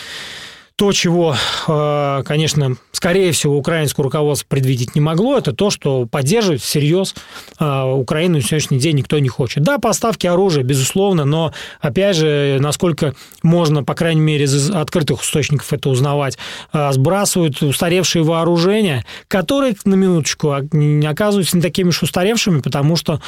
то, чего, э, конечно, скорее всего, украинское руководство предвидеть не могло, это то, что поддерживать всерьез э, Украину на сегодняшний день никто не хочет. Да, поставки оружия, безусловно, но, опять же, насколько можно, по крайней мере, из открытых источников это узнавать, э, сбрасывают устаревшие вооружения, которые, на минуточку, не оказываются не такими уж устаревшими, потому что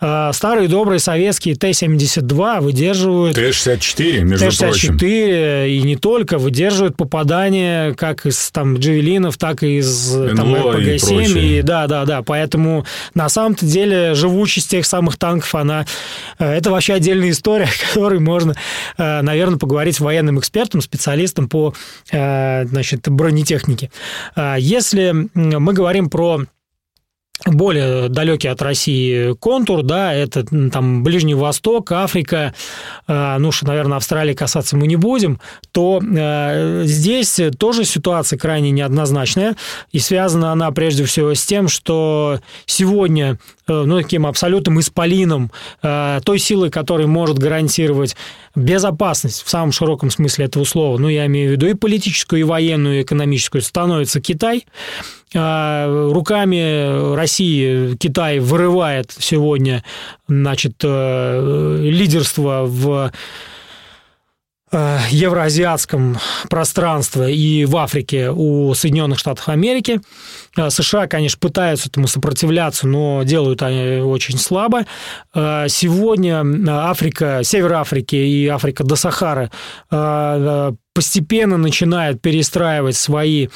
старые добрые советские Т-72 выдерживают... Т-64, между Т-64, прочим. Т-64 и не только выдерживают используют попадания как из там джавелинов, так и из там, РПГ-7. И, да, да, да. Поэтому на самом-то деле живучесть тех самых танков, она... Э, это вообще отдельная история, о которой можно, э, наверное, поговорить с военным экспертом, специалистом по э, значит, бронетехнике. Если мы говорим про более далекий от России контур, да, это там Ближний Восток, Африка, э, ну, что, наверное, Австралии касаться мы не будем, то э, здесь тоже ситуация крайне неоднозначная, и связана она прежде всего с тем, что сегодня, ну, таким абсолютным исполином той силы, которая может гарантировать безопасность в самом широком смысле этого слова, ну, я имею в виду и политическую, и военную, и экономическую, становится Китай. А, руками России Китай вырывает сегодня значит, э, лидерство в э, евроазиатском пространстве и в Африке у Соединенных Штатов Америки. Э, США, конечно, пытаются этому сопротивляться, но делают они очень слабо. Сегодня Африка, Север Африки и Африка до Сахары постепенно начинает перестраивать свои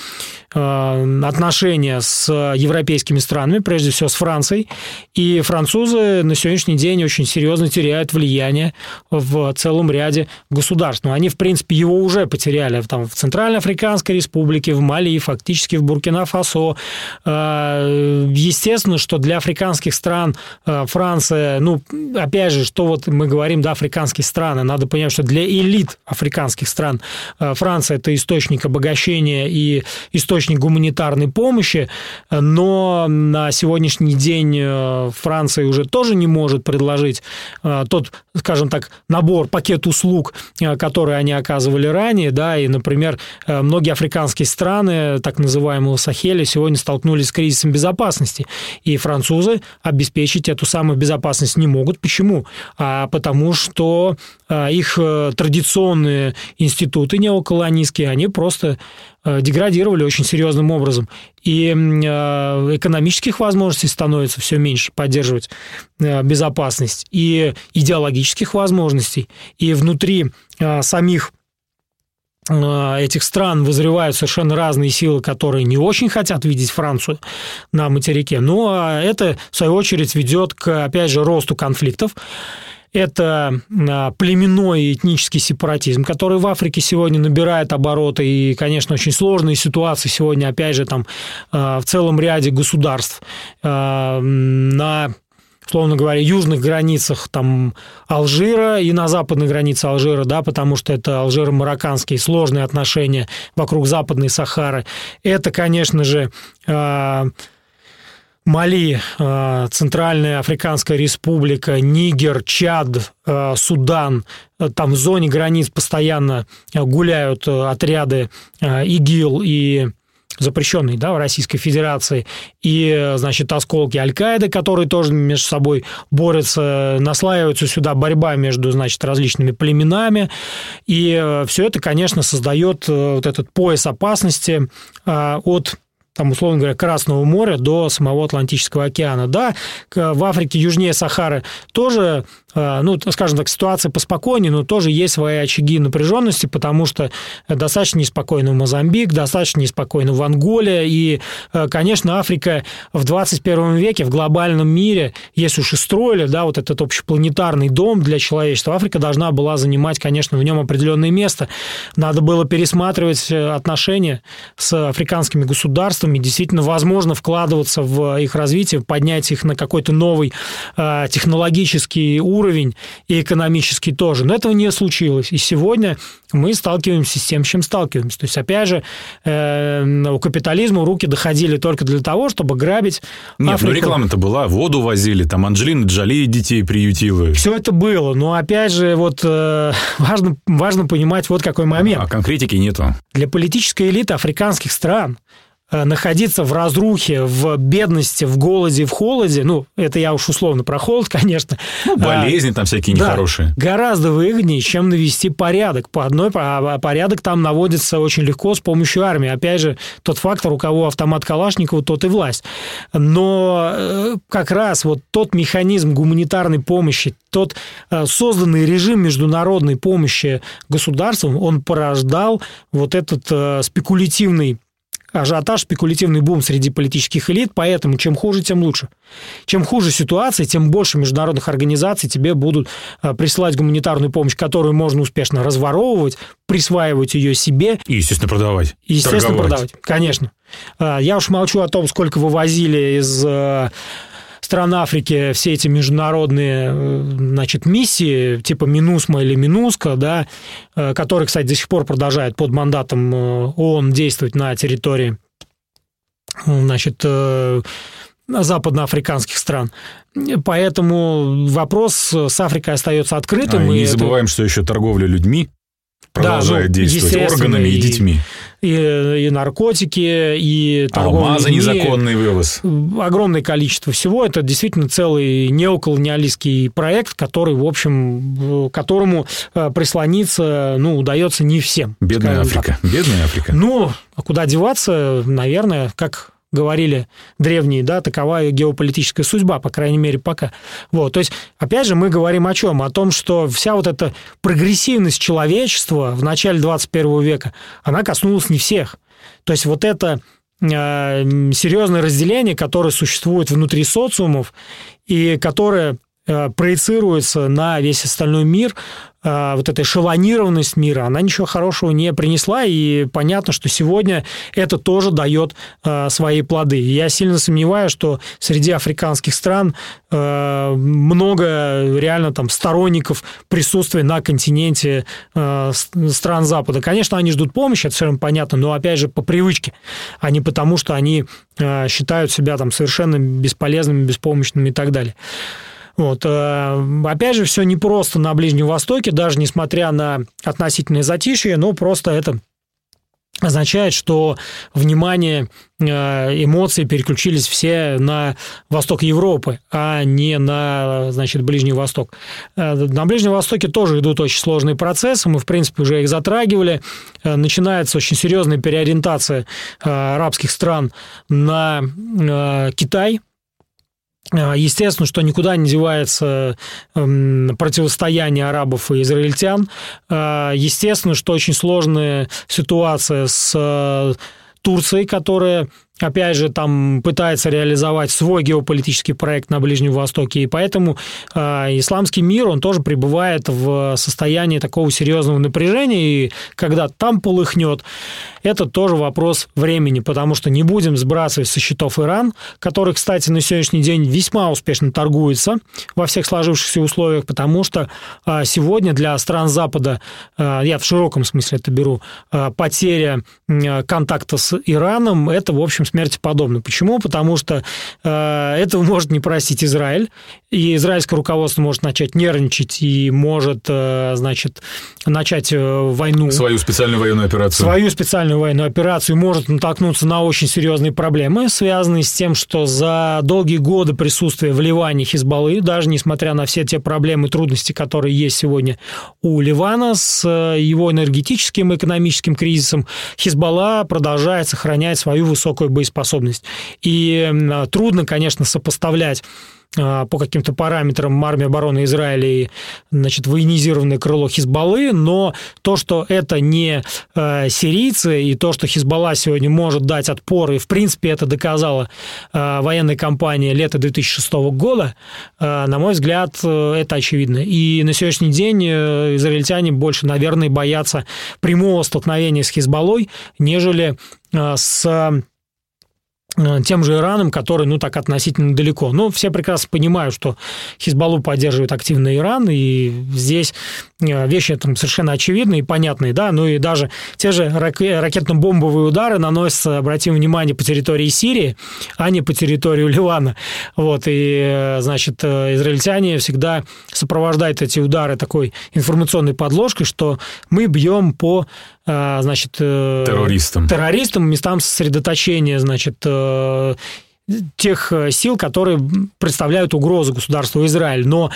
э, отношения с европейскими странами, прежде всего с Францией. И французы на сегодняшний день очень серьезно теряют влияние в целом ряде государств. Но они, в принципе, его уже потеряли там, в Центральноафриканской республике, в Мали, фактически в Буркина-Фасо. Э, естественно, что для африканских стран э, Франция, ну, опять же, что вот мы говорим, да, африканские страны, надо понять, что для элит африканских стран Франция – это источник обогащения и источник гуманитарной помощи, но на сегодняшний день э, Франция уже тоже не может предложить э, тот, скажем так, набор, пакет услуг, который они оказывали ранее, да, и, например, многие африканские страны, так называемого Сахеля, сегодня столкнулись с кризисом безопасности, и французы обеспечить эту самую безопасность не могут. Почему? А потому что их традиционные институты неоколонистские, они просто э, деградировали очень серьезным образом. И э, экономических возможностей становится все меньше поддерживать э, безопасность, и идеологических возможностей, и внутри самих этих стран вызревают совершенно разные силы, которые не очень хотят видеть Францию на материке. Но ну, а это, в свою очередь, ведет к, опять же, росту конфликтов это а, племенной и этнический сепаратизм, который в Африке сегодня набирает обороты, и, конечно, очень сложные ситуации сегодня, опять же, там а, в целом ряде государств а, на условно говоря, южных границах там Алжира и на западной границе Алжира, да, потому что это алжиро-марокканские сложные отношения вокруг Западной Сахары. Это, конечно же, Мали, э, Центральная Африканская Республика, Нигер, Чад, э, Судан, э, там в зоне границ постоянно гуляют отряды ИГИЛ и запрещенные да, в Российской Федерации, и, значит, осколки Аль-Каиды, которые тоже между собой борются, наслаиваются сюда. Борьба между, значит, различными племенами, и все это, конечно, создает вот этот пояс опасности от там, условно говоря, Красного моря до самого Атлантического океана. Да, в Африке южнее Сахары тоже ну, скажем так, ситуация поспокойнее, но тоже есть свои очаги напряженности, потому что достаточно неспокойно в Мозамбик, достаточно неспокойно в Анголе, и, э, конечно, Африка в 21 веке, в глобальном мире, если уж и строили, да, вот этот общепланетарный дом для человечества, Африка должна была занимать, конечно, в нем определенное место. Надо было пересматривать э, отношения с африканскими государствами, действительно, возможно, вкладываться в их развитие, поднять их на какой-то новый технологический уровень, уровень, и экономический тоже. Но этого не случилось. И сегодня мы сталкиваемся с тем, с чем сталкиваемся. То есть, опять же, э, у капитализма руки доходили только для того, чтобы грабить Нет, Африку. ну реклама-то была, воду возили, там Анджелина Джоли детей приютила. Все это было, но опять же, вот э, важно, важно понимать вот какой момент. А конкретики нету. Для политической элиты африканских стран находиться в разрухе, в бедности, в голоде, в холоде, ну, это я уж условно про холод, конечно. Ну, болезни а, там всякие нехорошие. Да, гораздо выгоднее, чем навести порядок. По одной, а порядок там наводится очень легко с помощью армии. Опять же, тот фактор, у кого автомат Калашникова, тот и власть. Но э, как раз вот тот механизм гуманитарной помощи, тот э, созданный режим международной помощи государством, он порождал вот этот спекулятивный ажиотаж, спекулятивный бум среди политических элит, поэтому чем хуже, тем лучше. Чем хуже ситуация, тем больше международных организаций тебе будут э, присылать гуманитарную помощь, которую можно успешно разворовывать, присваивать ее себе. И, естественно, продавать. И, естественно, торговать. продавать, конечно. Э, я уж молчу о том, сколько вывозили из э, стран Африки все эти международные значит, миссии, типа Минусма или Минуска, да, э, которые, кстати, до сих пор продолжают под мандатом э, ООН действовать на территории значит, э, западноафриканских стран. Поэтому вопрос с Африкой остается открытым. А, и не забываем, это... что еще торговля людьми продолжает да, ну, действовать органами и, и детьми. И, и наркотики, и торговля Алмазы людьми. незаконный вывоз. Огромное количество всего. Это действительно целый неоколониалистский проект, который, в общем, которому э, прислониться, ну, удается не всем. Бедная Африка. Так. Бедная Африка. Ну, а куда деваться, наверное, как говорили древние, да, такова геополитическая судьба, по крайней мере, пока. Вот, то есть, опять же, мы говорим о чем? О том, что вся вот эта прогрессивность человечества в начале 21 века, она коснулась не всех. То есть, вот это э, серьезное разделение, которое существует внутри социумов и которое Э, проецируется на весь остальной мир, вот эта эшелонированность мира, она ничего хорошего не принесла, и понятно, что сегодня это тоже дает э, свои плоды. Я сильно сомневаюсь, что среди африканских стран много реально там сторонников присутствия на континенте стран Запада. Конечно, они ждут помощи, это совершенно понятно, но опять же по привычке, а не потому, что они считают себя там совершенно бесполезными, беспомощными и так далее. Вот. Э, опять же, все непросто на Ближнем Востоке, даже несмотря на относительное затишье, но просто это означает, что внимание, э, эмоции переключились все на восток Европы, а не на, значит, Ближний Восток. Э, на Ближнем Востоке тоже идут очень сложные процессы, мы, в принципе, уже их затрагивали. Начинается очень серьезная переориентация арабских стран на Китай – естественно, что никуда не девается эм, противостояние арабов и израильтян. А, естественно, что очень сложная ситуация с э, Турцией, которая опять же, там пытается реализовать свой геополитический проект на Ближнем Востоке, и поэтому э, исламский мир, он тоже пребывает в состоянии такого серьезного напряжения, и когда там полыхнет, это тоже вопрос времени, потому что не будем сбрасывать со счетов Иран, который, кстати, на сегодняшний день весьма успешно торгуется во всех сложившихся условиях, потому что э, сегодня для стран Запада, э, я в широком смысле это беру, э, потеря э, контакта с Ираном, это, в общем, смерти подобно. Почему? Потому что э, этого может не простить Израиль, и израильское руководство может начать нервничать и может, э, значит, начать э, войну. Свою специальную военную операцию. Свою специальную военную операцию может натолкнуться на очень серьезные проблемы, связанные с тем, что за долгие годы присутствия в Ливане Хизбаллы, даже несмотря на все те проблемы и трудности, которые есть сегодня у Ливана с э, его энергетическим и экономическим кризисом, Хизбалла продолжает сохранять свою высокую боеспособность. И трудно, конечно, сопоставлять а, по каким-то параметрам армии обороны Израиля и значит, военизированное крыло Хизбаллы, но то, что это не э, сирийцы, и то, что Хизбалла сегодня может дать отпор, и в принципе это доказала э, военная кампания лета 2006 года, э, на мой взгляд, э, это очевидно. И на сегодняшний день э, израильтяне больше, наверное, боятся прямого столкновения с Хизбаллой, нежели э, с тем же Ираном, который, ну, так относительно далеко. Но все прекрасно понимают, что Хизбаллу поддерживает активно Иран, и здесь э, вещи там совершенно очевидные и понятные, да, ну и даже те же ракетно-бомбовые удары наносятся, обратим внимание, по территории Сирии, а не по территории Ливана. Вот, и, э, значит, израильтяне всегда сопровождают эти удары такой информационной подложкой, что мы бьем по значит, э, террористам. террористам, местам сосредоточения, значит, э, тех э, сил, которые представляют угрозу государству Израиль. Но,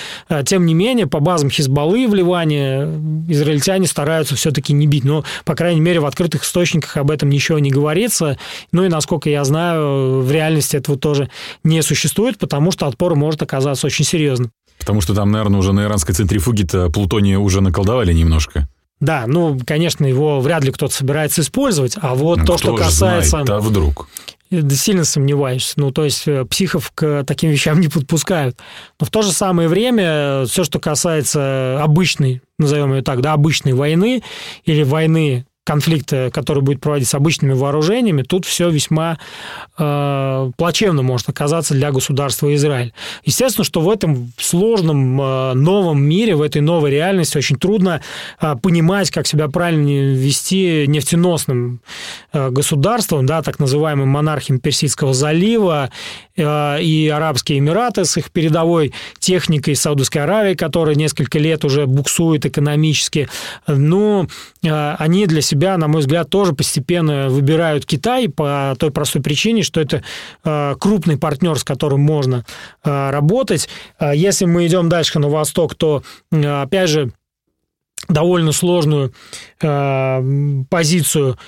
тем не менее, по базам Хизбаллы в Ливане израильтяне стараются все-таки не бить. Но, по крайней мере, в открытых источниках об этом ничего не говорится. Ну и, насколько я знаю, в реальности этого тоже не существует, потому что отпор может оказаться очень серьезным. Потому что там, наверное, уже на иранской центрифуге-то плутония уже наколдовали немножко. Да, ну, конечно, его вряд ли кто-то собирается использовать, а вот ну, то, что касается... Знает, а вдруг? Сильно сомневаюсь. Ну, то есть э, психов к таким вещам не подпускают. Но в то же самое время э, все, что касается обычной, назовем ее так, да, обычной войны или войны конфликта, который будет проводиться обычными вооружениями, тут все весьма э, плачевно может оказаться для государства Израиль. Естественно, что в этом сложном э, новом мире, в этой новой реальности очень трудно э, понимать, как себя правильно вести нефтеносным э, государством, да, так называемым монархием Персидского залива э, и Арабские Эмираты с их передовой техникой Саудовской Аравии, которая несколько лет уже буксует экономически. Ну, э, они для себя себя, на мой взгляд, тоже постепенно выбирают Китай по той простой причине, что это э, крупный партнер, с которым можно э, работать. Э, если мы идем дальше на восток, то, опять же, довольно сложную позицию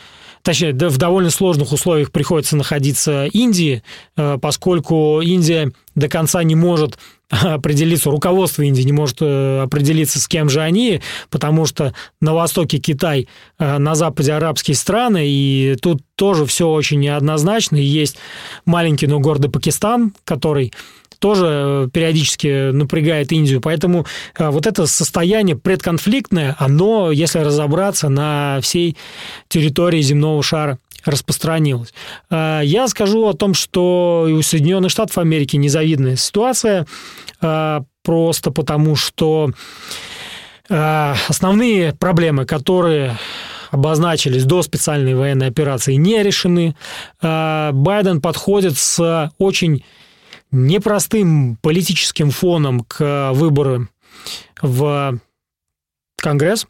точнее, в довольно сложных условиях приходится находиться Индии, поскольку Индия до конца не может определиться, руководство Индии не может определиться, с кем же они, потому что на востоке Китай, на западе арабские страны, и тут тоже все очень неоднозначно. Есть маленький, но гордый Пакистан, который тоже э, периодически напрягает Индию. Поэтому э, вот это состояние предконфликтное, оно, если разобраться, на всей территории земного шара распространилось. Э, я скажу о том, что и у Соединенных Штатов Америки незавидная ситуация, просто потому что основные проблемы, которые обозначились до специальной военной операции, не решены. Байден подходит с очень непростым политическим фоном к выборам в Конгресс.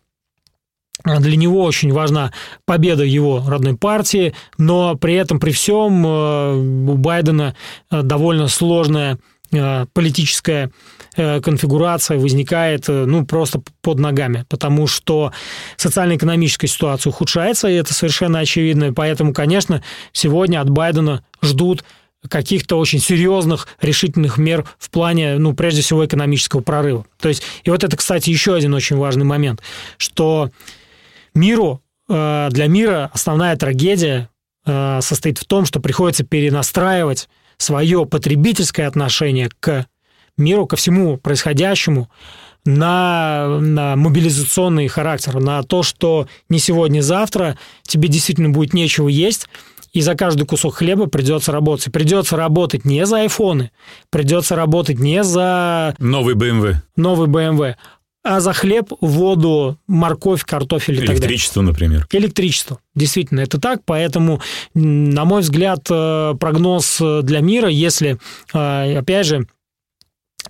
Для него очень важна победа его родной партии, но при этом, при всем, э, у Байдена э, довольно сложная э, политическая конфигурация возникает ну, просто под ногами, потому что социально-экономическая ситуация ухудшается, и это совершенно очевидно. Поэтому, конечно, сегодня от Байдена ждут каких-то очень серьезных решительных мер в плане, ну, прежде всего, экономического прорыва. То есть, и вот это, кстати, еще один очень важный момент, что миру, э, для мира основная трагедия э, состоит в том, что приходится перенастраивать свое потребительское отношение к миру, ко всему происходящему, на, на мобилизационный характер, на то, что не сегодня-завтра тебе действительно будет нечего есть, и за каждый кусок хлеба придется работать. Придется работать не за айфоны, придется работать не за... Новый BMW. Новый BMW, а за хлеб, воду, морковь, картофель и так далее. Электричество, например. Электричество. Действительно, это так. Поэтому, на мой взгляд, э, прогноз для мира, если, э, опять же,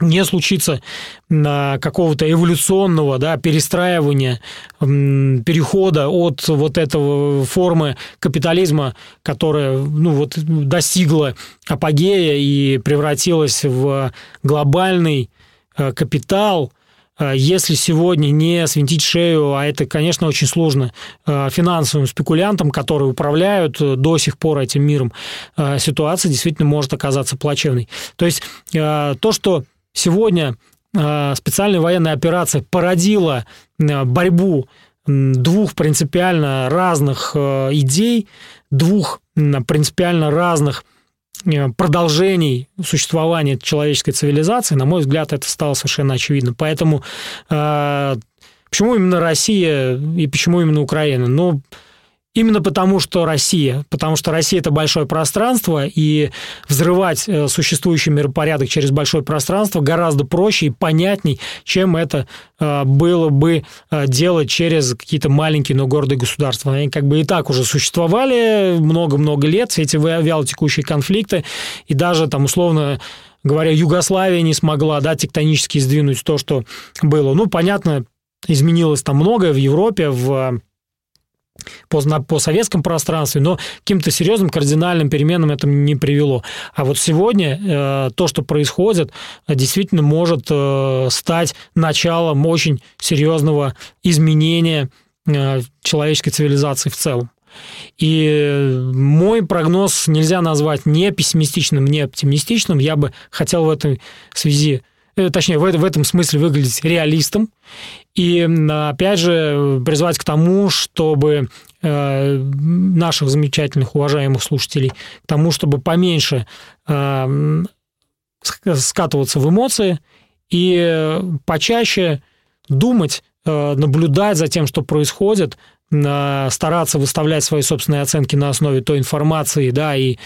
не случится какого-то эволюционного да, перестраивания, перехода от вот этого формы капитализма, которая ну, вот, достигла апогея и превратилась в глобальный э, капитал, э, если сегодня не свинтить шею, а это, конечно, очень сложно, э, финансовым спекулянтам, которые управляют до сих пор этим миром, ситуация действительно может оказаться плачевной. То есть то, что Сегодня э, специальная военная операция породила э, борьбу двух принципиально разных э, идей, двух принципиально разных продолжений существования человеческой цивилизации, на мой взгляд, это стало совершенно очевидно. Поэтому почему именно Россия и почему именно Украина? Ну, Именно потому, что Россия. Потому что Россия – это большое пространство, и взрывать э, существующий миропорядок через большое пространство гораздо проще и понятней, чем это э, было бы э, делать через какие-то маленькие, но гордые государства. Они как бы и так уже существовали много-много лет, все эти вялотекущие конфликты, и даже там условно говоря, Югославия не смогла, да, тектонически сдвинуть то, что было. Ну, понятно, изменилось там многое в Европе, в по, по советском пространстве, но каким-то серьезным кардинальным переменам это не привело. А вот сегодня э, то, что происходит, действительно может э, стать началом очень серьезного изменения э, человеческой цивилизации в целом. И мой прогноз нельзя назвать не пессимистичным, не оптимистичным. Я бы хотел в этой связи Э, точнее, в, в этом смысле выглядеть реалистом. И, опять же, призвать к тому, чтобы э, наших замечательных, уважаемых слушателей, к тому, чтобы поменьше э, скатываться в эмоции и почаще думать, наблюдать за тем, что происходит, стараться выставлять свои собственные оценки на основе той информации, да, и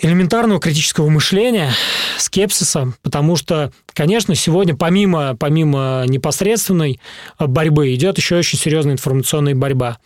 элементарного критического мышления, скепсиса, потому что, конечно, сегодня помимо, помимо непосредственной борьбы идет еще очень серьезная информационная борьба.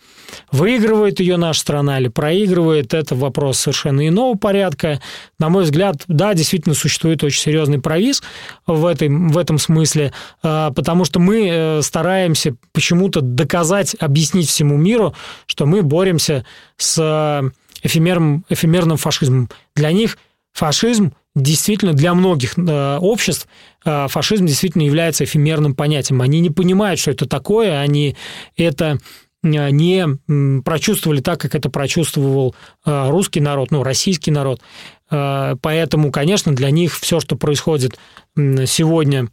Выигрывает ее наша страна или проигрывает, это вопрос совершенно иного порядка. На мой взгляд, да, действительно существует очень серьезный провис в, этой, в этом смысле, а, потому что мы э, стараемся почему-то доказать, объяснить всему миру, что мы боремся с эфемерным, эфемерным фашизмом. Для них фашизм действительно для многих э, обществ э, фашизм действительно является эфемерным понятием. Они не понимают, что это такое, они это не прочувствовали так, как это прочувствовал русский народ, ну, российский народ. Поэтому, конечно, для них все, что происходит сегодня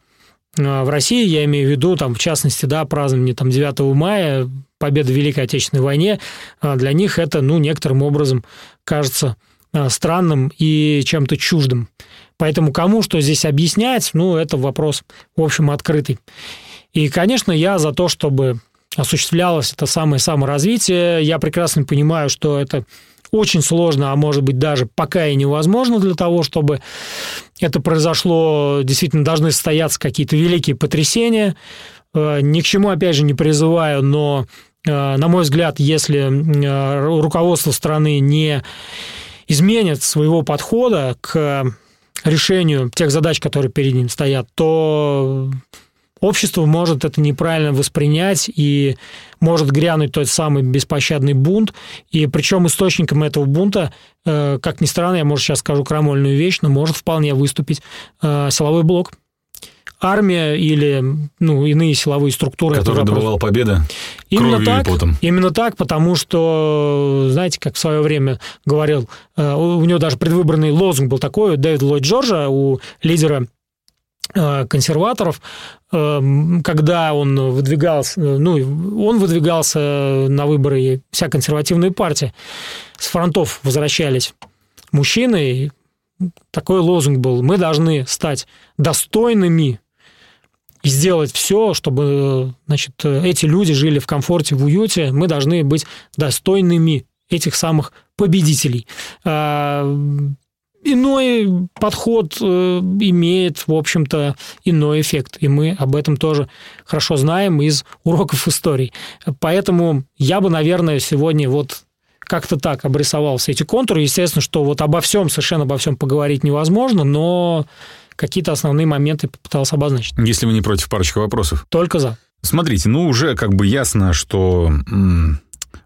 в России, я имею в виду, там, в частности, да, празднование там, 9 мая, победы в Великой Отечественной войне, для них это, ну, некоторым образом кажется странным и чем-то чуждым. Поэтому кому что здесь объяснять, ну, это вопрос, в общем, открытый. И, конечно, я за то, чтобы осуществлялось это самое саморазвитие. Я прекрасно понимаю, что это очень сложно, а может быть даже пока и невозможно для того, чтобы это произошло, действительно должны состояться какие-то великие потрясения. Э, ни к чему, опять же, не призываю, но, э, на мой взгляд, если э, руководство страны не изменит своего подхода к решению тех задач, которые перед ним стоят, то общество может это неправильно воспринять и может грянуть тот самый беспощадный бунт. И причем источником этого бунта, э, как ни странно, я, может, сейчас скажу крамольную вещь, но может вполне выступить э, силовой блок армия или ну, иные силовые структуры. Который добывал победы именно кровью так, и потом. Именно так, потому что, знаете, как в свое время говорил, э, у него даже предвыборный лозунг был такой, у Дэвида Ллойд Джорджа, у лидера консерваторов, э, когда он выдвигался, ну, он выдвигался на выборы, вся консервативная партия, с фронтов возвращались мужчины, такой лозунг был, мы должны стать достойными и сделать все, чтобы значит, эти люди жили в комфорте, в уюте, мы должны быть достойными этих самых победителей. Иной подход э, имеет, в общем-то, иной эффект, и мы об этом тоже хорошо знаем из уроков истории. Поэтому я бы, наверное, сегодня вот как-то так обрисовал все эти контуры. Естественно, что вот обо всем, совершенно обо всем поговорить невозможно, но какие-то основные моменты попытался обозначить. Если вы не против парочка вопросов. Только за. Смотрите, ну уже как бы ясно, что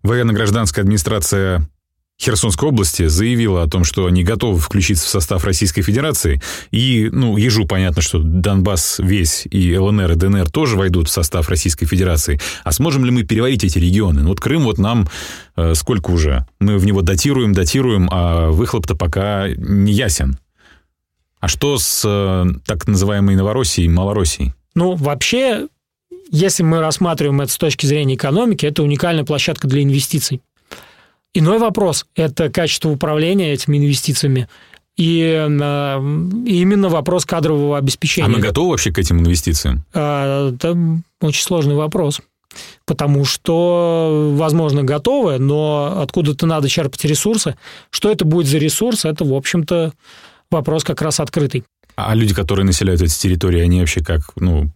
военно-гражданская администрация Херсонской области заявила о том, что они готовы включиться в состав Российской Федерации. И, ну, ежу понятно, что Донбасс весь и ЛНР, и ДНР тоже войдут в состав Российской Федерации. А сможем ли мы переварить эти регионы? Ну, вот Крым вот нам э, сколько уже? Мы в него датируем, датируем, а выхлоп-то пока не ясен. А что с э, так называемой Новороссией, Малороссией? Ну, вообще, если мы рассматриваем это с точки зрения экономики, это уникальная площадка для инвестиций. Иной вопрос – это качество управления этими инвестициями. И э, именно вопрос кадрового обеспечения. А мы готовы вообще к этим инвестициям? А, это очень сложный вопрос. Потому что, возможно, готовы, но откуда-то надо черпать ресурсы. Что это будет за ресурс, это, в общем-то, вопрос как раз открытый. А люди, которые населяют эти территории, они вообще как, ну,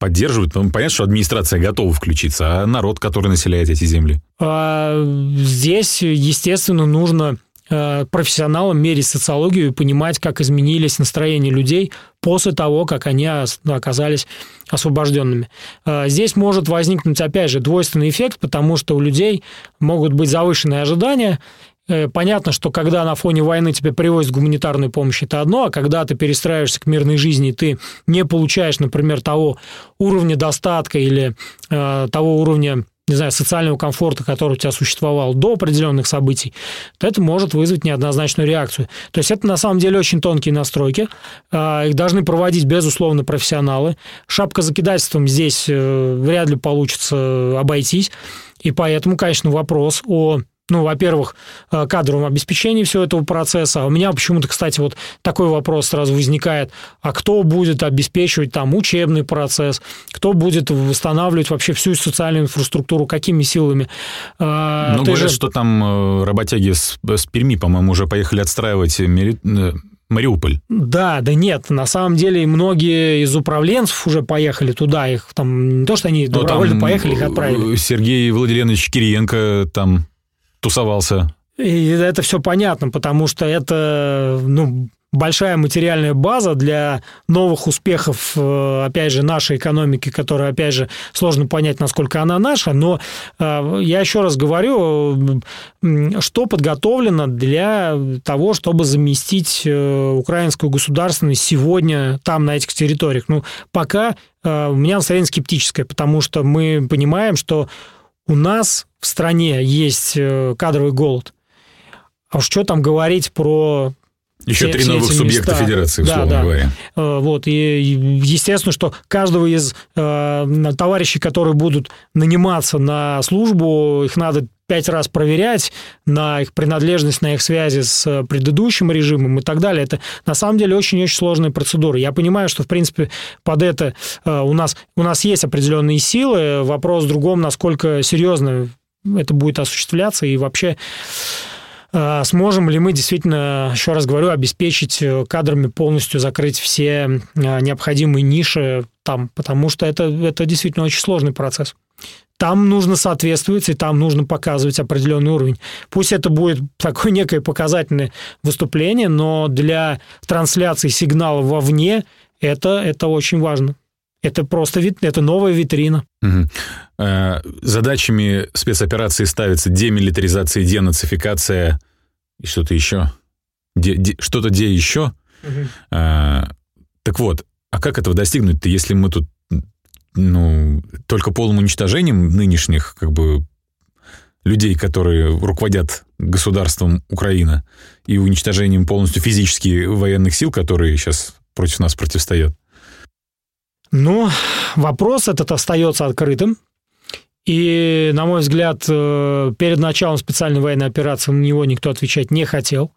поддерживают? Ну, понятно, что администрация готова включиться, а народ, который населяет эти земли? А, здесь, естественно, нужно э, профессионалам мерить социологию и понимать, как изменились настроения людей после того, как они оказались освобожденными. А, здесь может возникнуть, опять же, двойственный эффект, потому что у людей могут быть завышенные ожидания, Э, понятно, что когда на фоне войны тебе привозят гуманитарную помощь, это одно, а когда ты перестраиваешься к мирной жизни, ты не получаешь, например, того уровня достатка или э, того уровня не знаю, социального комфорта, который у тебя существовал до определенных событий, то это может вызвать неоднозначную реакцию. То есть это на самом деле очень тонкие настройки. Э, их должны проводить, безусловно, профессионалы. Шапка закидательством здесь э, вряд ли получится обойтись. И поэтому, конечно, вопрос о ну, во-первых, э, кадровом обеспечении всего этого процесса. А у меня почему-то, кстати, вот такой вопрос сразу возникает. А кто будет обеспечивать там учебный процесс? Кто будет восстанавливать вообще всю социальную инфраструктуру? Какими силами? А, ну, говорят, же... что там э, работяги с, с Перми, по-моему, уже поехали отстраивать Мери... Э, Мариуполь. Да, да нет, на самом деле многие из управленцев уже поехали туда, их там не то, что они ну, добровольно поехали, их отправили. Сергей Владимирович Кириенко там тусовался. И это все понятно, потому что это ну, большая материальная база для новых успехов, э, опять же, нашей экономики, которая, опять же, сложно понять, насколько она наша, но э, я еще раз говорю, что подготовлено для того, чтобы заместить э, украинскую государственность сегодня там, на этих территориях. Ну, пока у меня настроение скептическое, потому что мы понимаем, что у нас в стране есть э, кадровый голод. А уж что там говорить про еще все, три все новых субъекта места. федерации, Да, условно да. говоря. Э, Вот, и естественно, что каждого из э, товарищей, которые будут наниматься на службу, их надо пять раз проверять на их принадлежность, на их связи с предыдущим режимом и так далее. Это на самом деле очень-очень сложная процедура. Я понимаю, что, в принципе, под это э, у нас, у нас есть определенные силы. Вопрос в другом, насколько серьезно это будет осуществляться и вообще э, сможем ли мы действительно, еще раз говорю, обеспечить э, кадрами полностью закрыть все э, необходимые ниши там, потому что это, это действительно очень сложный процесс. Там нужно соответствовать, и там нужно показывать определенный уровень. Пусть это будет такое некое показательное выступление, но для трансляции сигнала вовне это, это очень важно. Это просто вид, это новая витрина. Э, Задачами спецоперации ставится демилитаризация, денацификация и что-то еще. Де- де- что-то где еще. Э, Так вот, а как этого достигнуть-то, если мы тут ну, только полным уничтожением нынешних как бы людей, которые руководят государством Украина, и уничтожением полностью физически военных сил, которые сейчас против нас противостоят? Ну, вопрос этот остается открытым. И, на мой взгляд, э, перед началом специальной военной операции на него никто отвечать не хотел.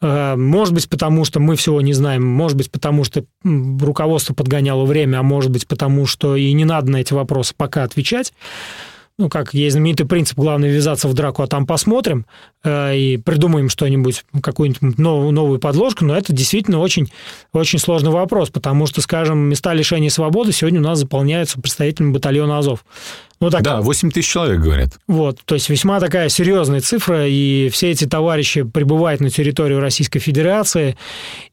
Э, Может быть, потому что мы всего не знаем, может быть, потому что руководство подгоняло время, а может быть, потому что и не надо на эти вопросы пока отвечать. Ну, как есть знаменитый принцип, главное ввязаться в драку, а там посмотрим э, и придумаем что-нибудь, какую-нибудь новую, новую подложку, но это действительно очень, очень сложный вопрос, потому что, скажем, места лишения свободы сегодня у нас заполняются представителями батальона Азов. Ну, так, Да, 8 тысяч человек, говорят. вот, то есть весьма такая серьезная цифра, и все эти товарищи прибывают на территорию Российской Федерации,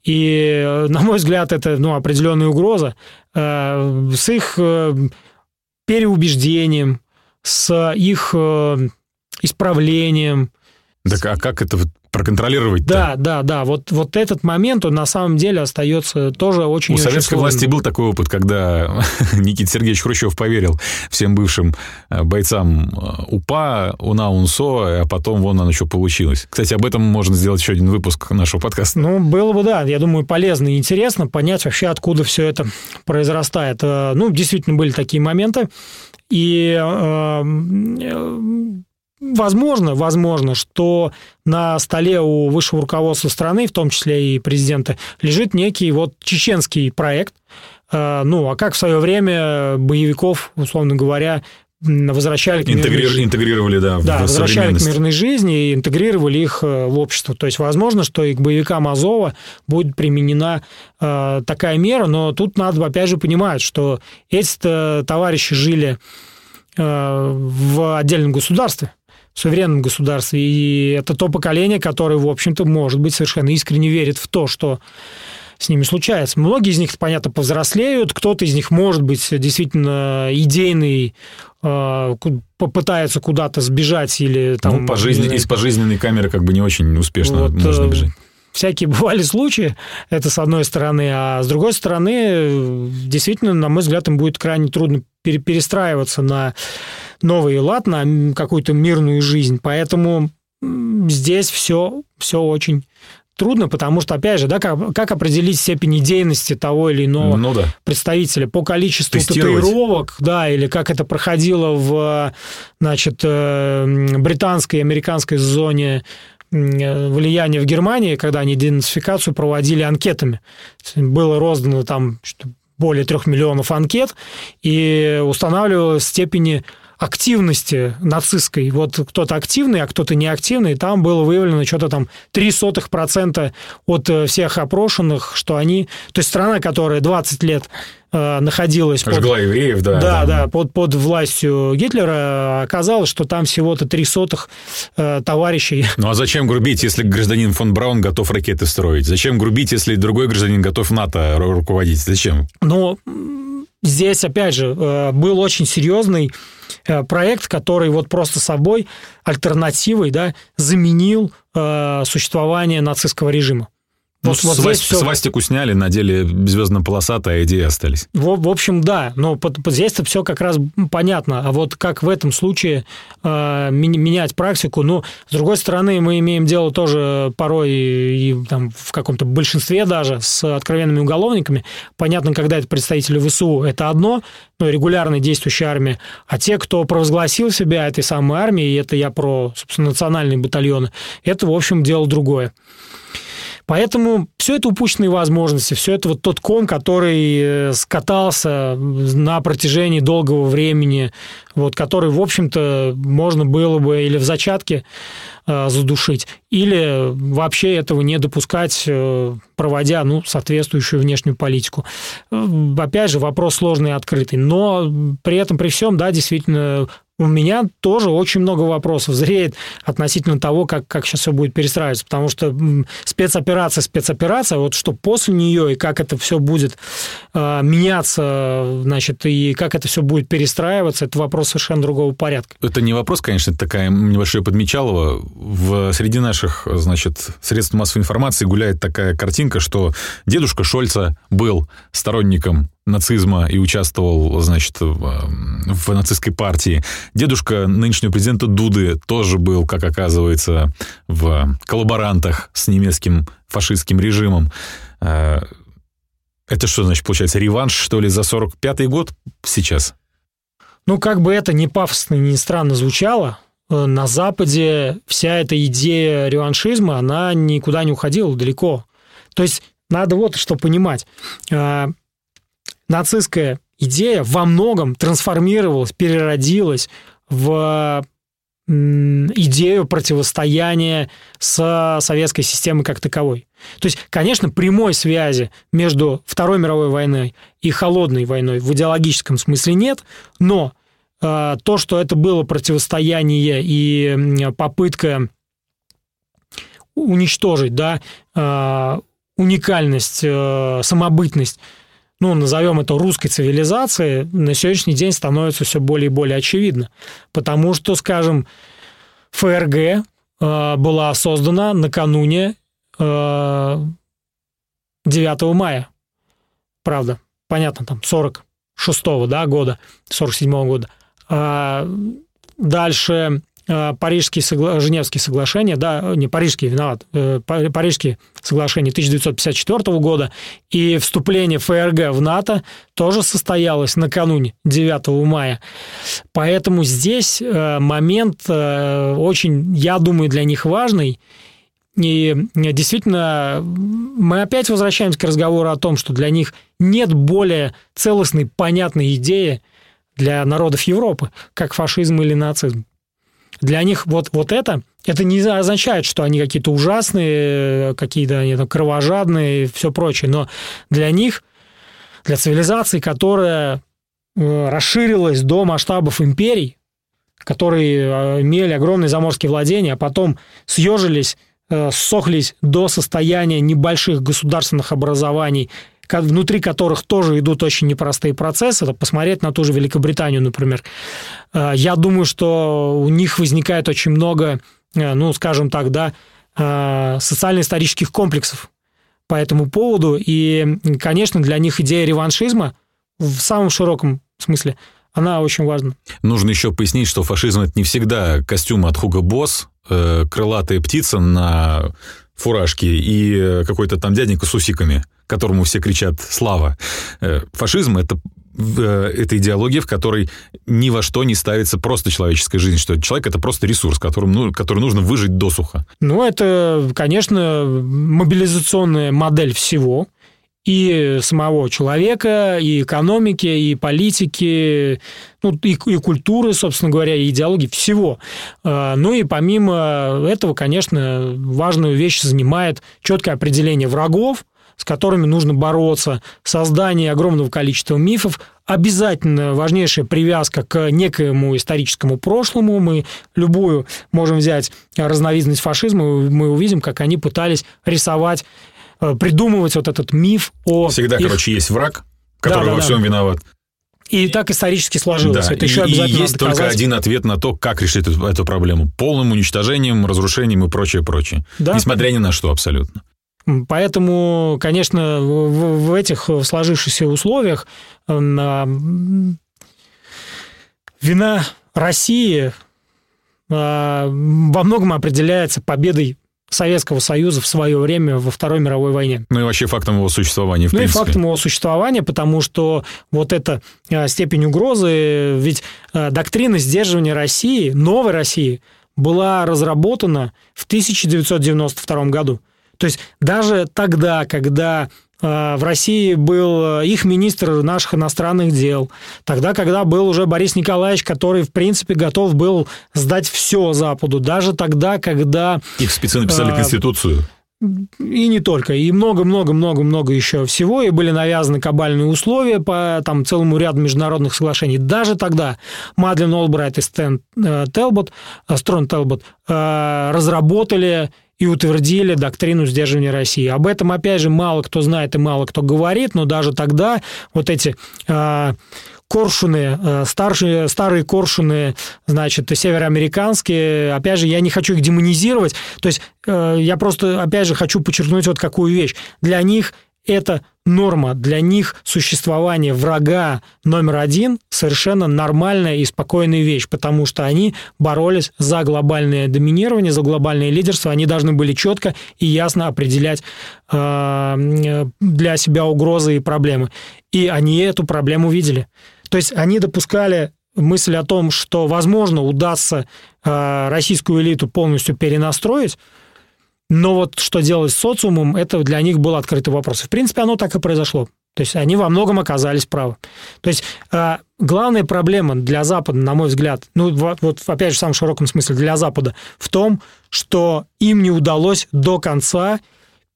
и, э, на мой взгляд, это ну, определенная угроза э, с их э, переубеждением, с их э, исправлением. Так а как это проконтролировать Да, да, да, вот, вот этот момент, он на самом деле остается тоже очень У советской власти был такой опыт, когда Никита Сергеевич Хрущев поверил всем бывшим э, бойцам э, УПА, УНА, УНСО, а потом вон оно что получилось. Кстати, об этом можно сделать еще один выпуск нашего подкаста. Ну, было бы, да, я думаю, полезно и интересно понять вообще, откуда все это произрастает. Э, Ну, действительно, были такие моменты. И э, возможно, возможно, что на столе у высшего руководства страны, в том числе и президента, лежит некий вот чеченский проект. Э, Ну, а как в свое время боевиков, условно говоря, возвращали к мирной Интегри- жизни? Интегрировали, да, Да, в возвращали к мирной жизни и интегрировали их э, в общество. То есть, возможно, что и к боевикам Азова будет применена э, такая мера, но тут надо, опять же, понимать, что эти товарищи жили э, в отдельном государстве, суверенном государстве, и это то поколение, которое, в общем-то, может быть, совершенно искренне верит в то, что с ними случается. Многие из них, понятно, повзрослеют, кто-то из них, может быть, действительно идейный, э, попытается куда-то сбежать или там... Ну, по жизни, из пожизненной камеры как бы не очень успешно Вот, можно э, бежать. Всякие бывали случаи, это с одной стороны, а с другой стороны, действительно, на мой взгляд, им будет крайне трудно пере- перестраиваться на новый лад, на какую-то мирную жизнь. Поэтому здесь все, все очень трудно, потому что, опять же, да, как, как определить степень идейности того или иного Ну да. представителя по количеству татуировок, да, или как это проходило в, значит, э, британской и американской зоне э, влияния в Германии, когда они денацификацию проводили анкетами. Было роздано там более трех миллионов анкет, и устанавливалась степени активности нацистской. Вот кто-то активный, а кто-то неактивный. Там было выявлено что-то там 0,03% от э, всех опрошенных, что они... То есть страна, которая 20 лет э, находилась под, Жгла евреев, да. да, да, под, под властью Гитлера, оказалось, что там всего-то три сотых э, товарищей. Ну а зачем грубить, если гражданин фон Браун готов ракеты строить? Зачем грубить, если другой гражданин готов НАТО ру- руководить? Зачем? Но м, здесь, опять же, э, был очень серьезный э, проект, который вот просто собой альтернативой да, заменил э, существование нацистского режима. Ну, вот, вот сваст, все... Свастику сняли, надели звездно-полосатая, а идеи остались. В, в общем, да, но под, под, здесь-то все как раз понятно. А вот как в этом случае э, менять практику, ну, с другой стороны, мы имеем дело тоже порой и, и там, в каком-то большинстве даже с откровенными уголовниками. Понятно, когда это представители ВСУ, это одно, ну, регулярная действующая армия, а те, кто провозгласил себя этой самой армией, и это я про, собственно, национальные батальоны, это, в общем, дело другое. Поэтому все это упущенные возможности, все это вот тот ком, который э, скатался на протяжении долгого времени, вот, который, в общем-то, можно было бы или в зачатке э, задушить, или вообще этого не допускать, э, проводя ну, соответствующую внешнюю политику. Э, опять же, вопрос сложный и открытый. Но при этом, при всем, да, действительно, у меня тоже очень много вопросов зреет относительно того, как, как сейчас все будет перестраиваться, потому что спецоперация, спецоперация, вот что после нее и как это все будет э, меняться, значит, и как это все будет перестраиваться, это вопрос совершенно другого порядка. Это не вопрос, конечно, это такая небольшая подмечалова. В, среди наших, значит, средств массовой информации гуляет такая картинка, что дедушка Шольца был сторонником нацизма и участвовал, значит, в, в нацистской партии. Дедушка нынешнего президента Дуды тоже был, как оказывается, в коллаборантах с немецким фашистским режимом. Э, это что, значит, получается, реванш, что ли, за 45-й год сейчас? Ну, как бы это ни пафосно, ни странно звучало, э, на Западе вся эта идея реваншизма, она никуда не уходила далеко. То есть надо вот что понимать. Нацистская идея во многом трансформировалась, переродилась в идею противостояния с советской системой как таковой. То есть, конечно, прямой связи между Второй мировой войной и Холодной войной в идеологическом смысле нет, но э, то, что это было противостояние и попытка уничтожить да, э, уникальность, э, самобытность ну, назовем это русской цивилизацией, на сегодняшний день становится все более и более очевидно. Потому что, скажем, ФРГ э, была создана накануне э, 9 мая. Правда, понятно, там 46-го да, года, 47-го года. А дальше Парижские согла... Женевские соглашения, да, не Парижские, виноват, э, Парижские соглашения 1954 года и вступление ФРГ в НАТО тоже состоялось накануне 9 мая. Поэтому здесь э, момент очень, я думаю, для них важный. И действительно, мы опять возвращаемся к разговору о том, что для них нет более целостной, понятной идеи для народов Европы, как фашизм или нацизм. Для них вот, вот это, это не означает, что они какие-то ужасные, какие-то они там кровожадные и все прочее, но для них, для цивилизации, которая э, расширилась до масштабов империй, которые э, имели огромные заморские владения, а потом съежились, э, сохлись до состояния небольших государственных образований, внутри которых тоже идут очень непростые процессы, это посмотреть на ту же Великобританию, например. Э, я думаю, что у них возникает очень много, э, ну, скажем так, да, э, социально-исторических комплексов по этому поводу. И, конечно, для них идея реваншизма в самом широком смысле она очень важна. Нужно еще пояснить, что фашизм это не всегда костюм от Хуга Босс, крылатая птица на фуражке и какой-то там дяденька с усиками которому все кричат «слава». Э, фашизм — это э, это идеология, в которой ни во что не ставится просто человеческая жизнь, что человек это просто ресурс, которым, ну, который нужно выжить досуха. Ну, это, конечно, мобилизационная модель всего, и самого человека, и экономики, и политики, ну, и, и культуры, собственно говоря, и идеологии, всего. Э, ну и помимо этого, конечно, важную вещь занимает четкое определение врагов, с которыми нужно бороться, создание огромного количества мифов, обязательно важнейшая привязка к некоему историческому прошлому. Мы любую можем взять разновидность фашизма, мы увидим, как они пытались рисовать, э, придумывать вот этот миф о... Всегда, их... короче, есть враг, который да, да, во всем да. виноват. И так исторически сложилось. Да. Это еще и, обязательно и есть только один ответ на то, как решить эту, эту проблему. Полным уничтожением, разрушением и прочее, прочее. Да. Несмотря ни на что абсолютно. Поэтому, конечно, в, в этих сложившихся условиях а, вина России а, во многом определяется победой Советского Союза в свое время во Второй мировой войне. Ну и вообще фактом его существования, в ну принципе. и фактом его существования, потому что вот эта а, степень угрозы, ведь доктрина сдерживания России, новой России, была разработана в 1992 году. То есть даже тогда, когда а, в России был э, их министр наших иностранных дел. Тогда, когда был уже Борис Николаевич, который, в принципе, готов был сдать все Западу. Даже тогда, когда... Их спецы написали а, Конституцию. И не только, и много-много-много-много еще всего, и были навязаны кабальные условия по там, целому ряду международных соглашений. Даже тогда Мадлен Олбрайт и Стэн э, Телбот, э, Строн Телбот разработали и утвердили доктрину сдерживания России. Об этом, опять же, мало кто знает и мало кто говорит, но даже тогда вот эти э, коршуны, э, старшие, старые коршуны, значит, североамериканские, опять же, я не хочу их демонизировать, то есть э, я просто, опять же, хочу подчеркнуть вот какую вещь. Для них это норма для них существование врага номер один совершенно нормальная и спокойная вещь, потому что они боролись за глобальное доминирование, за глобальное лидерство, они должны были четко и ясно определять э, для себя угрозы и проблемы. И они эту проблему видели. То есть они допускали мысль о том, что, возможно, удастся э, российскую элиту полностью перенастроить, но вот что делать с социумом, это для них был открытый вопрос. в принципе, оно так и произошло. То есть они во многом оказались правы. То есть э, главная проблема для Запада, на мой взгляд, ну вот, вот опять же в самом широком смысле для Запада, в том, что им не удалось до конца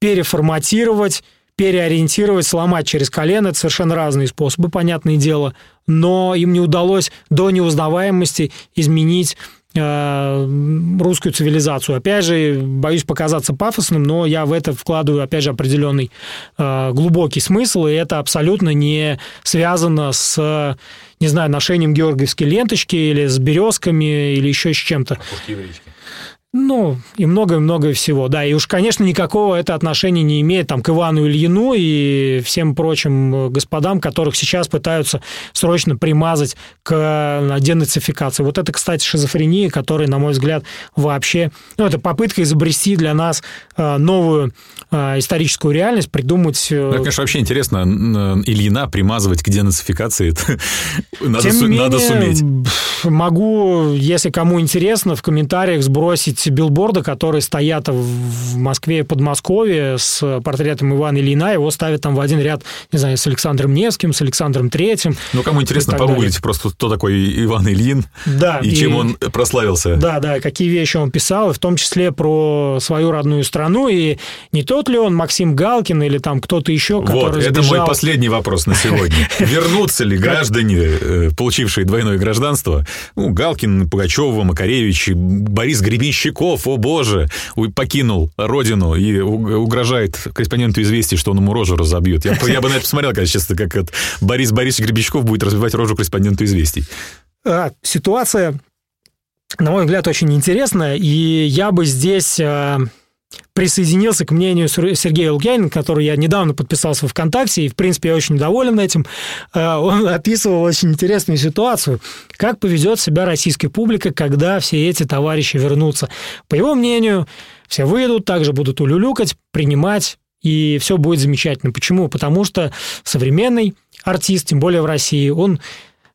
переформатировать, переориентировать, сломать через колено. Это совершенно разные способы, понятное дело. Но им не удалось до неузнаваемости изменить русскую цивилизацию. Опять же, боюсь показаться пафосным, но я в это вкладываю, опять же, определенный э, глубокий смысл, и это абсолютно не связано с, не знаю, ношением георгиевской ленточки или с березками или еще с чем-то. Ну, и многое-многое всего, да. И уж, конечно, никакого это отношения не имеет там, к Ивану Ильину и всем прочим э, господам, которых сейчас пытаются срочно примазать к э, денацификации. Вот это, кстати, шизофрения, которая, на мой взгляд, вообще... Ну, это попытка изобрести для нас э, новую историческую реальность, придумать... Ну, это, конечно, вообще интересно. Ильина примазывать к денацификации, надо, Тем не менее, надо суметь. Могу, если кому интересно, в комментариях сбросить эти билборды, которые стоят в Москве и Подмосковье с портретом Ивана Ильина, его ставят там в один ряд, не знаю, с Александром Невским, с Александром Третьим. Ну, кому интересно, погуглите просто, кто такой Иван Ильин да, и, и чем он прославился. Да, да, какие вещи он писал, в том числе про свою родную страну, и не тот ли он Максим Галкин или там кто-то еще, который Вот, это сбежал... мой последний вопрос на сегодня. Вернутся ли граждане, э, получившие двойное гражданство, ну, Галкин, Пугачева, Макаревич, Борис Гребенщик, Мещеряков, о боже, покинул родину и угрожает корреспонденту известий, что он ему рожу разобьет. Я, я бы на это посмотрел, конечно, честно, как это Борис Борисович Гребенщиков будет разбивать рожу корреспонденту известий. А, ситуация, на мой взгляд, очень интересная, и я бы здесь а, присоединился к мнению Сергея Лукьянина, который я недавно подписался в ВКонтакте, и, в принципе, я очень доволен этим. Э, он описывал очень интересную ситуацию, как поведет себя российская публика, когда все эти товарищи вернутся. По его мнению, все выйдут, также будут улюлюкать, принимать, и все будет замечательно. Почему? Потому что современный артист, тем более в России, он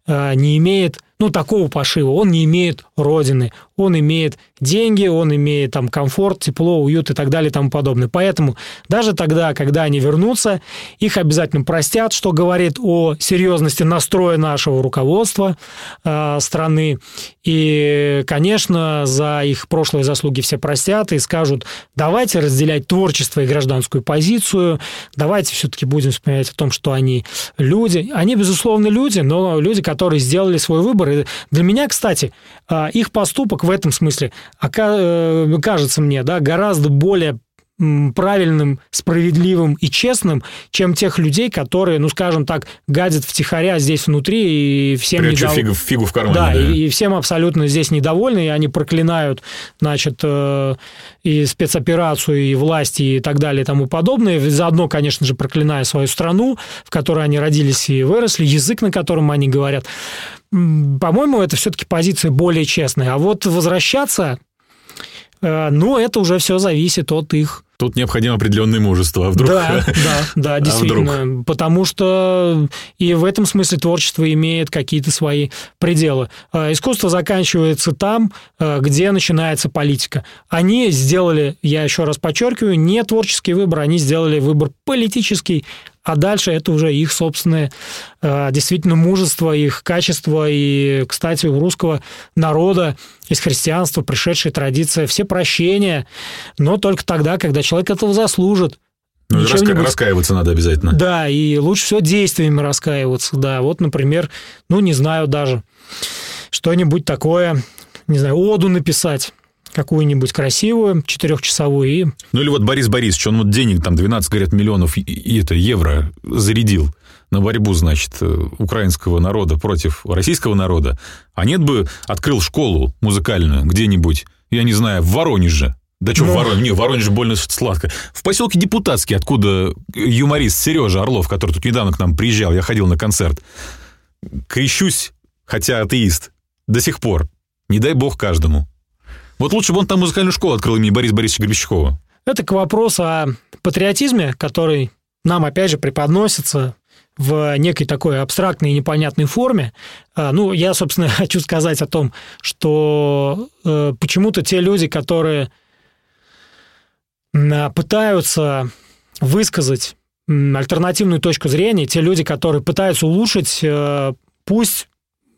э, не имеет ну, такого пошива. Он не имеет родины, он имеет деньги, он имеет там комфорт, тепло, уют и так далее и тому подобное. Поэтому даже тогда, когда они вернутся, их обязательно простят, что говорит о серьезности настроя нашего руководства э, страны. И, конечно, за их прошлые заслуги все простят и скажут, давайте разделять творчество и гражданскую позицию, давайте все-таки будем вспоминать о том, что они люди. Они, безусловно, люди, но люди, которые сделали свой выбор. И для меня, кстати, их поступок в этом смысле э, кажется мне да, гораздо более правильным, справедливым и честным, чем тех людей, которые, ну, скажем так, гадят втихаря здесь внутри и всем Прячу недов... фигу, фигу в кармане. Да, да. И, и всем абсолютно здесь недовольны, и они проклинают, значит, э, и спецоперацию, и власти, и так далее, и тому подобное. Заодно, конечно же, проклиная свою страну, в которой они родились и выросли, язык, на котором они говорят. По-моему, это все-таки позиция более честная. А вот возвращаться, э, ну, это уже все зависит от их Тут необходимо определенное мужество. А вдруг... Да, да, да, действительно. А вдруг? Потому что и в этом смысле творчество имеет какие-то свои пределы. А, искусство заканчивается там, а, где начинается политика. Они сделали, я еще раз подчеркиваю, не творческий выбор, они сделали выбор политический, а дальше это уже их собственное э, действительно мужество, их качество. И, кстати, у русского народа из христианства пришедшая традиция все прощения, но только тогда, когда человек этого заслужит. Ну, раска... раскаиваться надо обязательно. Да, и лучше всего действиями раскаиваться, да. Вот, например, ну, не знаю даже, что-нибудь такое, не знаю, оду написать какую-нибудь красивую, четырехчасовую и... Ну или вот Борис Борисович, он вот денег там 12, говорят, миллионов и это, евро зарядил на борьбу, значит, э, украинского народа против российского народа, а нет бы открыл школу музыкальную где-нибудь, я не знаю, в Воронеже, да что, Но... Воронеж? Не, Воронеж больно сладко. В поселке Депутатский, откуда юморист Сережа Орлов, который тут недавно к нам приезжал, я ходил на концерт, крещусь, хотя атеист, до сих пор. Не дай бог каждому. Вот лучше бы он там музыкальную школу открыл имени Бориса Борисовича Гребенщикова. Это к вопросу о патриотизме, который нам, опять же, преподносится в некой такой абстрактной и непонятной форме. А, ну, я, собственно, хочу сказать о том, что э, почему-то те люди, которые пытаются высказать альтернативную точку зрения, те люди, которые пытаются улучшить, э, пусть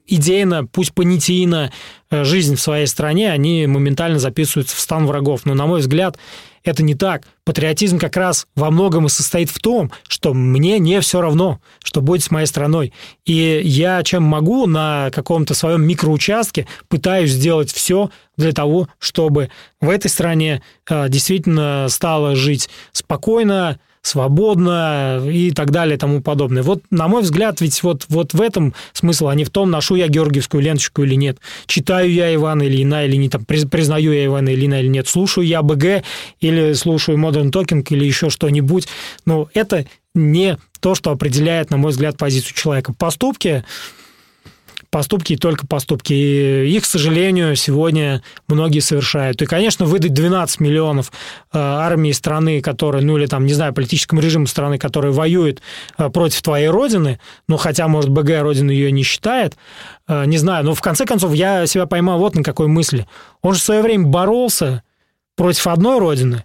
идейно, пусть понятийно э, жизнь в своей стране, они моментально записываются в стан врагов. Но, на мой взгляд, это не так. Патриотизм как раз во многом и состоит в том, что мне не все равно, что будет с моей страной. И я чем могу на каком-то своем микроучастке пытаюсь сделать все для того, чтобы в этой стране э, действительно стало жить спокойно, свободно и так далее и тому подобное. Вот, на мой взгляд, ведь вот, вот в этом смысл, а не в том, ношу я георгиевскую ленточку или нет, читаю я Ивана Ильина или не, там, признаю я Ивана Ильина или нет, слушаю я БГ или слушаю Modern Talking или еще что-нибудь. Но это не то, что определяет, на мой взгляд, позицию человека. Поступки поступки и только поступки. И их, к сожалению, сегодня многие совершают. И, конечно, выдать 12 миллионов э, армии страны, которая, ну или там, не знаю, политическому режиму страны, которая воюет э, против твоей родины, ну хотя, может, БГ родину ее не считает, э, не знаю, но в конце концов я себя поймал вот на какой мысли. Он же в свое время боролся против одной родины,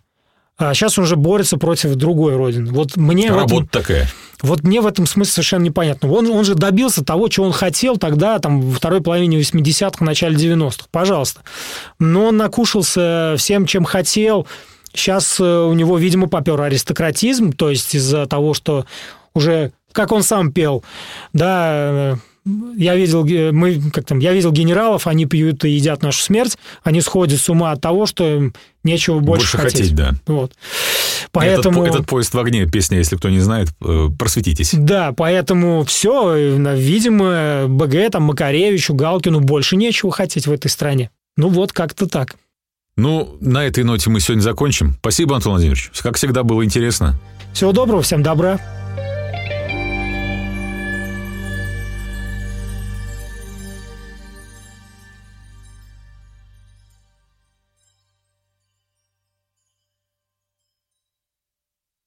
а сейчас он уже борется против другой родины. Вот мне Работа этом, такая. Вот мне в этом смысле совершенно непонятно. Он, он же добился того, чего он хотел тогда, там, во второй половине 80-х, начале 90-х. Пожалуйста. Но он накушался всем, чем хотел. Сейчас э, у него, видимо, попер аристократизм, то есть из-за того, что уже, как он сам пел, да, э, я видел, мы, как там, я видел генералов, они пьют и едят нашу смерть, они сходят с ума от того, что им нечего больше, больше хотеть. хотеть. да. Вот. Поэтому... Этот, этот поезд в огне, песня, если кто не знает, э, просветитесь. Да, поэтому все, видимо, БГ, там, Макаревичу, Галкину больше нечего хотеть в этой стране. Ну вот, как-то так. Ну, на этой ноте мы сегодня закончим. Спасибо, Антон Владимирович. Как всегда, было интересно. Всего доброго, всем добра.